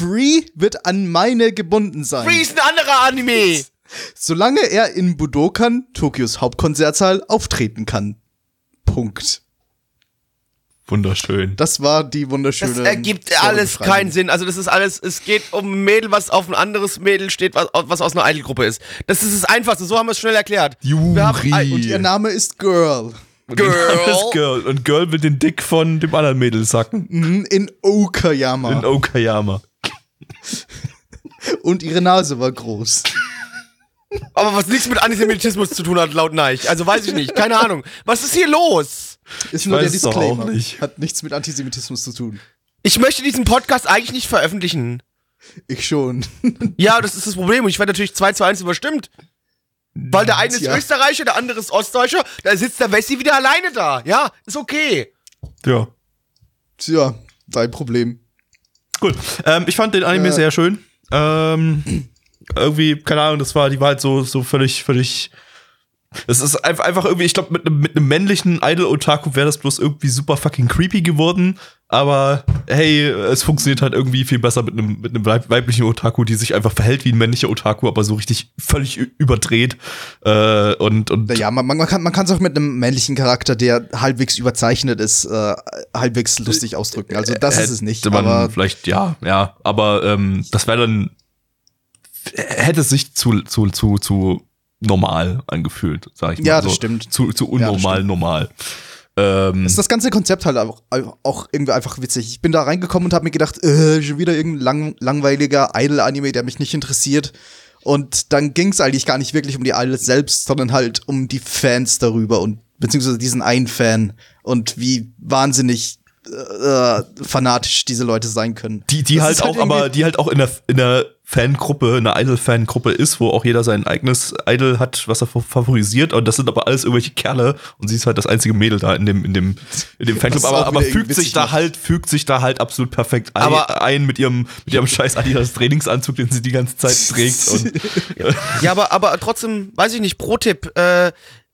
Free wird an meine gebunden sein. Free ist ein anderer Anime. Solange er in Budokan, Tokios Hauptkonzertsaal, auftreten kann. Punkt. Wunderschön. Das war die wunderschöne. Das ergibt alles keinen Sinn. Also das ist alles, es geht um ein Mädel, was auf ein anderes Mädel steht, was, was aus einer Idol-Gruppe ist. Das ist das Einfachste, so haben wir es schnell erklärt. Wir haben, Juri. Und ihr Name ist Girl. Und Girl. ist Girl. Und Girl will den Dick von dem anderen Mädel sacken. Mhm, In Okayama. In Okayama. Und ihre Nase war groß. aber was nichts mit Antisemitismus zu tun hat, laut Neich. Also weiß ich nicht, keine Ahnung. Was ist hier los? Ist nur der weiß es doch Disclaimer. auch nicht. Hat nichts mit Antisemitismus zu tun. Ich möchte diesen Podcast eigentlich nicht veröffentlichen. Ich schon. Ja, das ist das Problem. Und ich werde natürlich 2 zu 1 überstimmt. Weil der eine ist Tja. Österreicher, der andere ist Ostdeutscher. Da sitzt der Wessi wieder alleine da. Ja, ist okay. Ja. Tja, dein Problem. Gut. Ähm, ich fand den Anime Äh. sehr schön. Ähm, irgendwie, keine Ahnung, das war, die war halt so, so völlig, völlig. Es ist einfach, irgendwie, ich glaube, mit mit einem männlichen Idol-Otaku wäre das bloß irgendwie super fucking creepy geworden. Aber hey, es funktioniert halt irgendwie viel besser mit einem, mit einem weib- weiblichen Otaku, die sich einfach verhält wie ein männlicher Otaku, aber so richtig völlig überdreht. Äh, und, und Naja, man, man kann man kann es auch mit einem männlichen Charakter, der halbwegs überzeichnet ist, äh, halbwegs lustig ausdrücken. Also das ist es nicht. Man Aber vielleicht, ja, ja, aber ähm, das wäre dann, hätte es sich zu, zu, zu, zu normal angefühlt, sag ich mal. Ja, das so. stimmt. Zu, zu Ja, unnormal stimmt. normal. Ähm, ist das ganze Konzept halt auch, auch irgendwie einfach witzig. Ich bin da reingekommen und habe mir gedacht, äh, schon wieder irgendein lang, langweiliger Idol-Anime, der mich nicht interessiert. Und dann ging es eigentlich gar nicht wirklich um die Idols selbst, sondern halt um die Fans darüber und beziehungsweise diesen einen Fan und wie wahnsinnig äh, fanatisch diese Leute sein können. die, die Das halt ist auch, aber die halt auch in der, in der Fangruppe, in der Idol-Fangruppe ist, wo auch jeder sein eigenes Idol hat, was er fa- favorisiert. Und das sind aber alles irgendwelche Kerle und sie ist halt das einzige Mädel da in dem, in dem, in dem Fanclub. Aber, aber fügt sich da macht. halt, fügt sich da halt absolut perfekt ein, Aber- ein mit ihrem, mit ihrem scheiß Adidas Trainingsanzug, den sie die ganze Zeit trägt. Und Ja, aber, aber trotzdem, weiß ich nicht, Pro-Tipp, äh,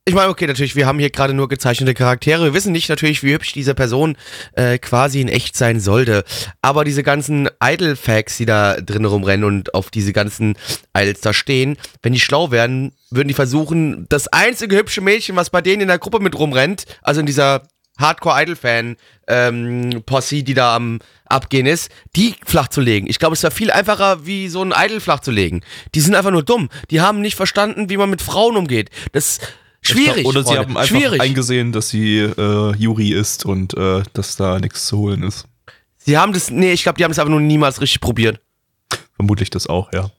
ich meine, okay, natürlich, wir haben hier gerade nur gezeichnete Charaktere. Wir wissen nicht natürlich, wie hübsch diese Person äh, quasi in echt sein sollte. Aber diese ganzen Idol-Facts, die da drin rumrennen und auf diese ganzen Idols da stehen, wenn die schlau wären, würden die versuchen, das einzige hübsche Mädchen, was bei denen in der Gruppe mit rumrennt, also in dieser Hardcore-Idol-Fan ähm, die da am Abgehen ist, die flach zu legen. Ich glaube, es wäre viel einfacher, wie so ein Idol flach zu legen. Die sind einfach nur dumm. Die haben nicht verstanden, wie man mit Frauen umgeht. Das schwierig. Oder sie Freunde. haben einfach schwierig. eingesehen, dass sie äh, Yuri ist und äh, dass da nichts zu holen ist. Sie haben das, nee, ich glaube, die haben es aber nur niemals richtig probiert. Vermutlich das auch, ja.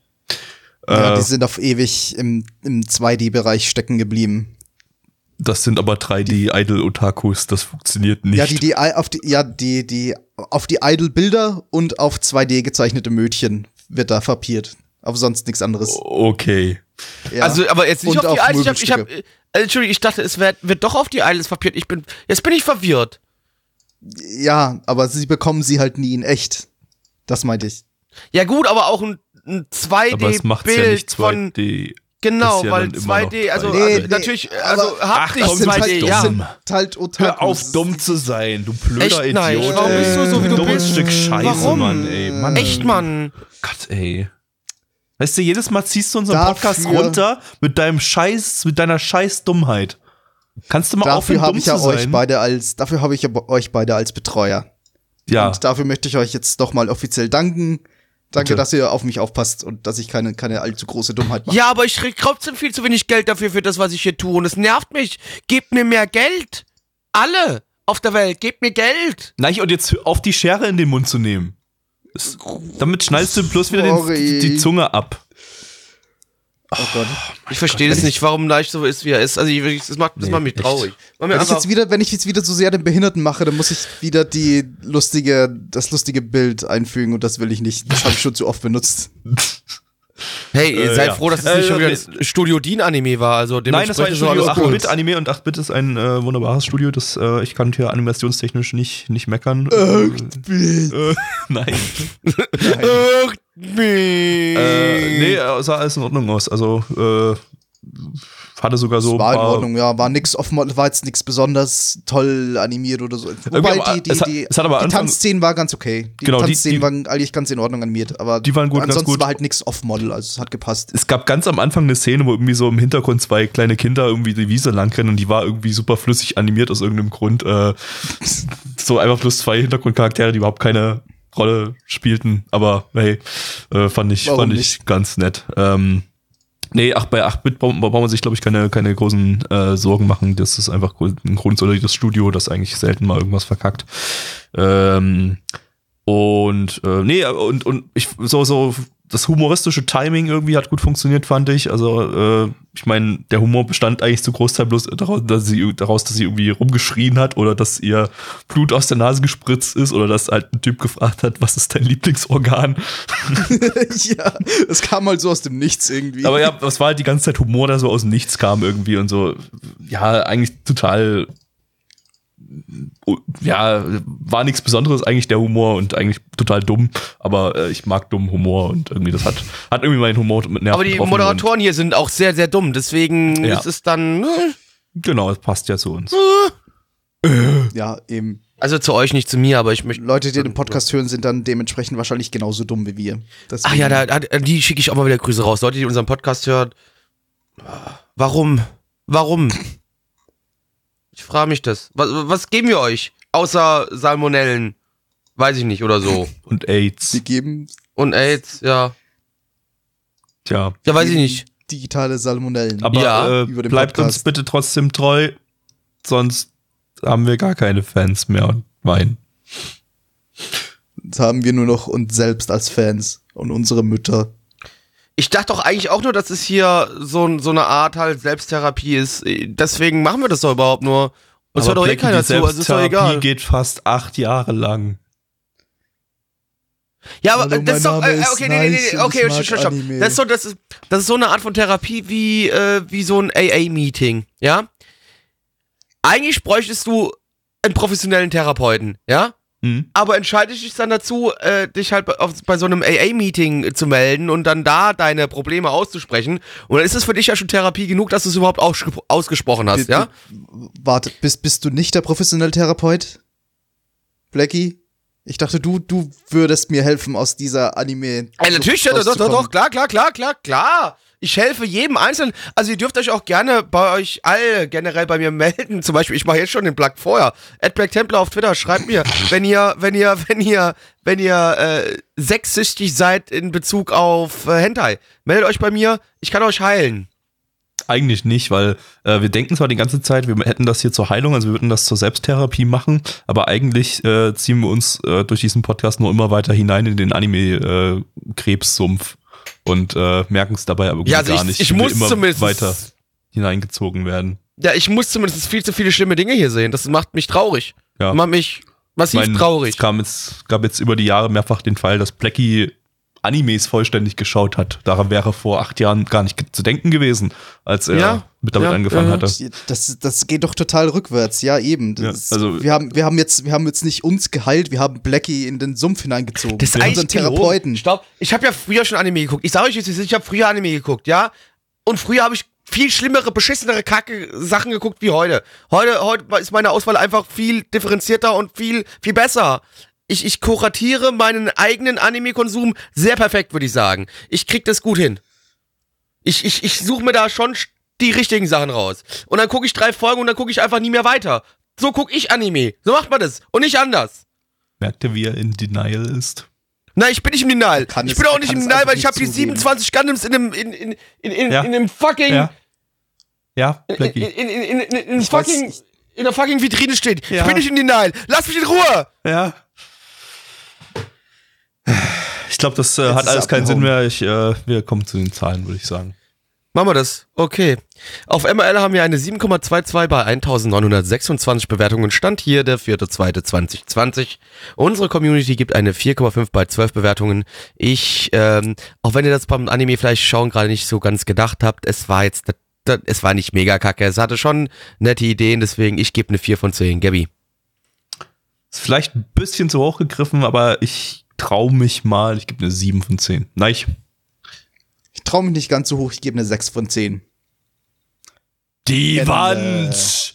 ja, Äh, die sind auf ewig im, im 2D-Bereich stecken geblieben. das sind aber 3D-Idol-Otakus, das funktioniert nicht. Ja, die, die, auf die, ja, die, die, auf die Idol-Bilder und auf 2D gezeichnete Mödchen wird da verpiert. Auf sonst nichts anderes. okay. Ja. Also, aber jetzt nicht Und auf die auf. Ich hab, ich hab, äh, Entschuldigung, ich dachte, es wird, wird doch auf die Idols verpiert. Ich bin, jetzt bin ich verwirrt. ja, aber sie bekommen sie halt nie in echt. Das meinte ich. Ja gut, aber auch ein, ein Aber es macht's ja 2D-Bild nicht von, 2D. genau, ja weil dann immer noch 2D, also, 3D. Nee, also nee, natürlich, aber- also Ach, haptisch das sind 2D, halt- ja. sind halt Otakus. Hör auf, dumm zu sein, du blöder Echt, Idiot. nein, warum bist du so, wie du Dummes bist? Stück Scheiße, Warum? Mann, ey. Mann. Echt, Mann. Gott, ey. Weißt du, jedes Mal ziehst du unseren Dafür- Podcast runter mit deinem Scheiß, mit deiner Scheiß Dummheit. Kannst du mal Dafür aufhören, habe dumm ich ja zu euch sein? beide als, dafür habe ich ja euch beide als Betreuer. ja, Und dafür möchte ich euch jetzt doch mal offiziell danken. Danke, Bitte. dass ihr auf mich aufpasst und dass ich keine, keine allzu große Dummheit mache. Ja, aber ich krieg trotzdem viel zu wenig Geld dafür, für das, was ich hier tue. Und es nervt mich. Gebt mir mehr Geld. Alle auf der Welt, gebt mir Geld. Nein, und jetzt auf die Schere in den Mund zu nehmen. Damit schneidest du bloß wieder den, die, die Zunge ab. Oh Gott. Ich verstehe das nicht, warum Leicht so ist, wie er ist. Also, ich, das macht, das Nee, macht mich echt. traurig. Mach mir Wenn ich, jetzt wieder, wenn ich jetzt wieder zu sehr den Behinderten mache, dann muss ich wieder die lustige, das lustige Bild einfügen und das will ich nicht. Das habe ich schon zu oft benutzt. hey, Äh, seid ja. froh, dass es Äh, nicht schon wieder das Studio Dean Anime war. Also, Nein, das war ein Studio alles gut. 8-Bit-Anime und 8-Bit ist ein äh, wunderbares Studio. Das, äh, ich kann hier animationstechnisch nicht, nicht meckern. 8-Bit. Äh, nein. Ach, Äh, nee, äh, sah alles in Ordnung aus. Also, äh, hatte sogar so. Es war in Ordnung, ja. War nix offen, war jetzt nichts besonders toll animiert oder so. Wobei die, die, es hat- die, es hat aber die Tanzszenen war ganz okay. Die Genau, Tanzszenen waren eigentlich ganz in Ordnung animiert, aber Die waren gut, ganz ansonsten gut. war halt nichts off-Model, also es hat gepasst. Es gab ganz am Anfang eine Szene, wo irgendwie so im Hintergrund zwei kleine Kinder irgendwie die Wiese langrennen und die war irgendwie super flüssig animiert aus irgendeinem Grund. Äh, so einfach bloß zwei Hintergrundcharaktere, die überhaupt keine Rolle spielten. Aber hey, äh, fand ich, Warum fand ich nicht? ganz nett. Ähm, nee, ach, bei 8-Bit braucht man sich, glaube ich, keine, keine großen äh, Sorgen machen. Das ist einfach ein grundsolides Studio, das eigentlich selten mal irgendwas verkackt. Ähm, und äh, nee, und, und ich so, so, das humoristische Timing irgendwie hat gut funktioniert, fand ich. Also, äh, ich meine, der Humor bestand eigentlich zu Großteil bloß daraus dass, sie, daraus, dass sie irgendwie rumgeschrien hat oder dass ihr Blut aus der Nase gespritzt ist oder dass halt ein Typ gefragt hat, was ist dein Lieblingsorgan? ja, es kam halt so aus dem Nichts irgendwie. Aber ja, es war halt die ganze Zeit Humor, der so aus dem Nichts kam irgendwie und so. Ja, eigentlich total. Ja, war nichts Besonderes eigentlich der Humor und eigentlich total dumm, aber äh, ich mag dummen Humor und irgendwie das hat, hat irgendwie meinen Humor mit Nerven Aber die Moderatoren hier sind auch sehr, sehr dumm. Deswegen Ja. ist es dann. äh, genau, das passt ja zu uns. ja, eben. Also zu euch, nicht zu mir, aber ich möchte. Leute, die den Podcast hören, sind dann dementsprechend wahrscheinlich genauso dumm wie wir. Ach ja, da, da, die schicke ich auch mal wieder Grüße raus. Leute, die unseren Podcast hören. Warum? Warum? Ich frage mich das. Was, was geben wir euch? Außer Salmonellen. Weiß ich nicht, oder so. Und AIDS. Sie geben Und AIDS, ja. Tja. Ja, weiß ich nicht. digitale Salmonellen. Aber Ja, äh, über den bleibt Podcast. uns bitte trotzdem treu, sonst haben wir gar keine Fans mehr und weinen. Jetzt haben wir nur noch uns selbst als Fans und unsere Mütter. Ich dachte doch eigentlich auch nur, dass es hier so, so eine Art halt Selbsttherapie ist. Deswegen machen wir das doch überhaupt nur. Und es hört doch eh keiner die zu, also ist doch egal. geht fast acht Jahre lang. Ja, aber Hallo, das ist doch, äh, okay, nee, nee, nee, okay, stopp, stopp. Anime. Das ist so, das ist, das ist so eine Art von Therapie wie, äh, wie so ein AA-Meeting, ja? Eigentlich bräuchtest du einen professionellen Therapeuten, ja? Hm? Aber entscheidest dich dann dazu, äh, dich halt bei, auf, bei so einem AA-Meeting zu melden und dann da deine Probleme auszusprechen. Und dann ist es für dich ja schon Therapie genug, dass du es überhaupt ausgespro- ausgesprochen hast, Bi- ja? Warte, bist, bist du nicht der professionelle Therapeut? Blackie? Ich dachte, du, du würdest mir helfen, aus dieser Anime. Ja, natürlich, ja, doch, doch, doch, klar, klar, klar, klar, klar. Ich helfe jedem Einzelnen. Also ihr dürft euch auch gerne bei euch alle generell bei mir melden. Zum Beispiel, ich mache jetzt schon den Plug vorher. Ed Black Templar auf Twitter, schreibt mir, wenn ihr, wenn ihr, wenn ihr, wenn ihr äh, sexsüchtig seid in Bezug auf äh, Hentai, meldet euch bei mir. Ich kann euch heilen. Eigentlich nicht, weil äh, wir denken zwar die ganze Zeit, wir hätten das hier zur Heilung, also wir würden das zur Selbsttherapie machen, aber eigentlich äh, ziehen wir uns äh, durch diesen Podcast nur immer weiter hinein in den Anime-Krebssumpf und äh, merken es dabei aber Ja, also gar ich- nicht, ich muss immer zumindest- weiter hineingezogen werden. Ja, ich muss zumindest viel zu viele schlimme Dinge hier sehen. Das macht mich traurig. Ja. Macht mich massiv Ich mein, traurig. Es kam jetzt, gab jetzt über die Jahre mehrfach den Fall, dass Blackie Animes vollständig geschaut hat. Daran wäre vor acht Jahren gar nicht zu denken gewesen, als er Ja, mit damit ja, angefangen ja. hatte. Das, das geht doch total rückwärts, ja eben. Das, Ja, also- wir, haben, wir, haben jetzt, wir haben jetzt nicht uns geheilt, wir haben Blackie in den Sumpf hineingezogen. Das ist unseren Therapeuten. Stopp. Ich habe ja früher schon Anime geguckt. Ich sage euch jetzt, ich habe früher Anime geguckt, ja? Und früher habe ich viel schlimmere, beschissenere Kacke Sachen geguckt wie heute. Heute, heute ist meine Auswahl einfach viel differenzierter und viel, viel besser. Ich, ich kuratiere meinen eigenen Anime-Konsum sehr perfekt, würde ich sagen. Ich krieg das gut hin. Ich, ich, ich suche mir da schon die richtigen Sachen raus. Und dann gucke ich drei Folgen und dann gucke ich einfach nie mehr weiter. So gucke ich Anime. So macht man das. Und nicht anders. Merkt ihr, wie er in Denial ist? Nein, ich bin nicht im Denial. kann Ich es- bin auch nicht im Denial, einfach weil ich habe die nicht zugeben. 27 Gundams in einem in in in in, Ja. in einem fucking Ja. Ja, in, Blackie. in, in, in, in, in weiß- fucking in der fucking Vitrine steht. Ja. Ich bin nicht im Denial. Lass mich in Ruhe. Ja. Ich glaube, das äh, hat alles keinen Sinn mehr. Ich, äh, wir kommen zu den Zahlen, würde ich sagen. Machen wir das. Okay. Auf MRL haben wir eine 7,22 bei 1926 Bewertungen. Stand hier der 4.2.2020. Unsere Community gibt eine 4,5 bei 12 Bewertungen. Ich, ähm, auch wenn ihr das beim Anime vielleicht schauen gerade nicht so ganz gedacht habt, es war jetzt, es war nicht mega kacke. Es hatte schon nette Ideen, deswegen ich gebe eine 4 von 10. Gabby. Ist vielleicht ein bisschen zu hoch gegriffen, aber ich trau mich mal. Ich gebe eine 7 von 10. Nein. Ich traue mich nicht ganz so hoch, ich gebe eine 6 von 10. Die Ende. Wand!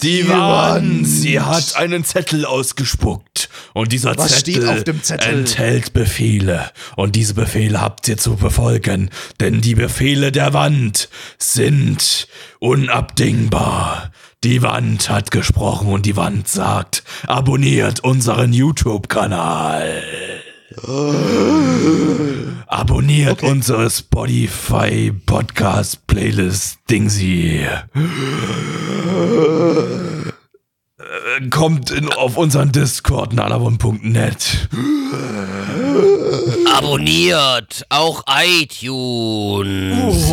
Die, Die Wand! Wand. Sie hat einen Zettel ausgespuckt. Und dieser Zettel, Zettel? enthält Befehle. Und diese Befehle habt ihr zu befolgen. Denn die Befehle der Wand sind unabdingbar. Die Wand hat gesprochen und die Wand sagt, abonniert unseren YouTube-Kanal. Abonniert unsere Spotify Podcast Playlist Dingsy. Kommt in, auf unseren Discord nalabon.net. Abonniert auch iTunes.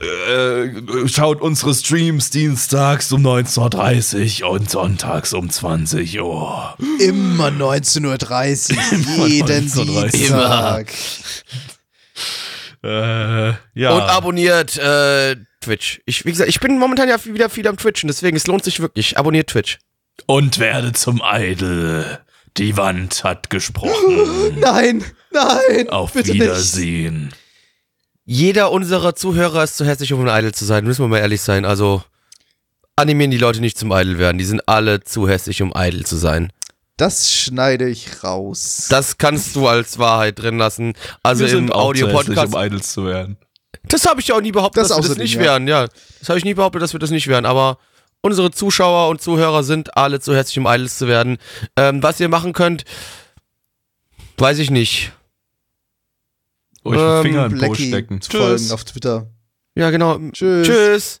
Äh, schaut unsere Streams dienstags um 19.30 Uhr und sonntags um 20 Uhr. Immer 19.30 Uhr, jeden 19:30 Uhr. Dienstag. Äh, ja. Und abonniert äh, Twitch. Ich, wie gesagt, ich bin momentan ja wieder viel am Twitchen, deswegen es lohnt sich wirklich. Abonniert Twitch. und werde zum Idol. Die Wand hat gesprochen. Nein, nein, Auf Wiedersehen. Jeder unserer Zuhörer ist zu hässlich, um ein Idol zu sein. Müssen wir mal ehrlich sein. Also animieren die Leute nicht zum Idol werden. Die sind alle zu hässlich, um Idol zu sein. nicht. Das schneide ich raus. Das kannst du als Wahrheit drin lassen. Also Wir im Audio-Podcast. um Idols zu werden. Das habe ich ja auch nie behauptet, Das dass wir das nicht ja. wären. Ja, das habe ich nie behauptet, dass wir das nicht wären. Aber unsere Zuschauer und Zuhörer sind alle zu hässlich, um Idols zu werden. Ähm, was ihr machen könnt, weiß ich nicht. Euch einen Ähm, Finger in den Po stecken. zu folgen Tschüss. auf Twitter. Ja, genau. Tschüss. Tschüss.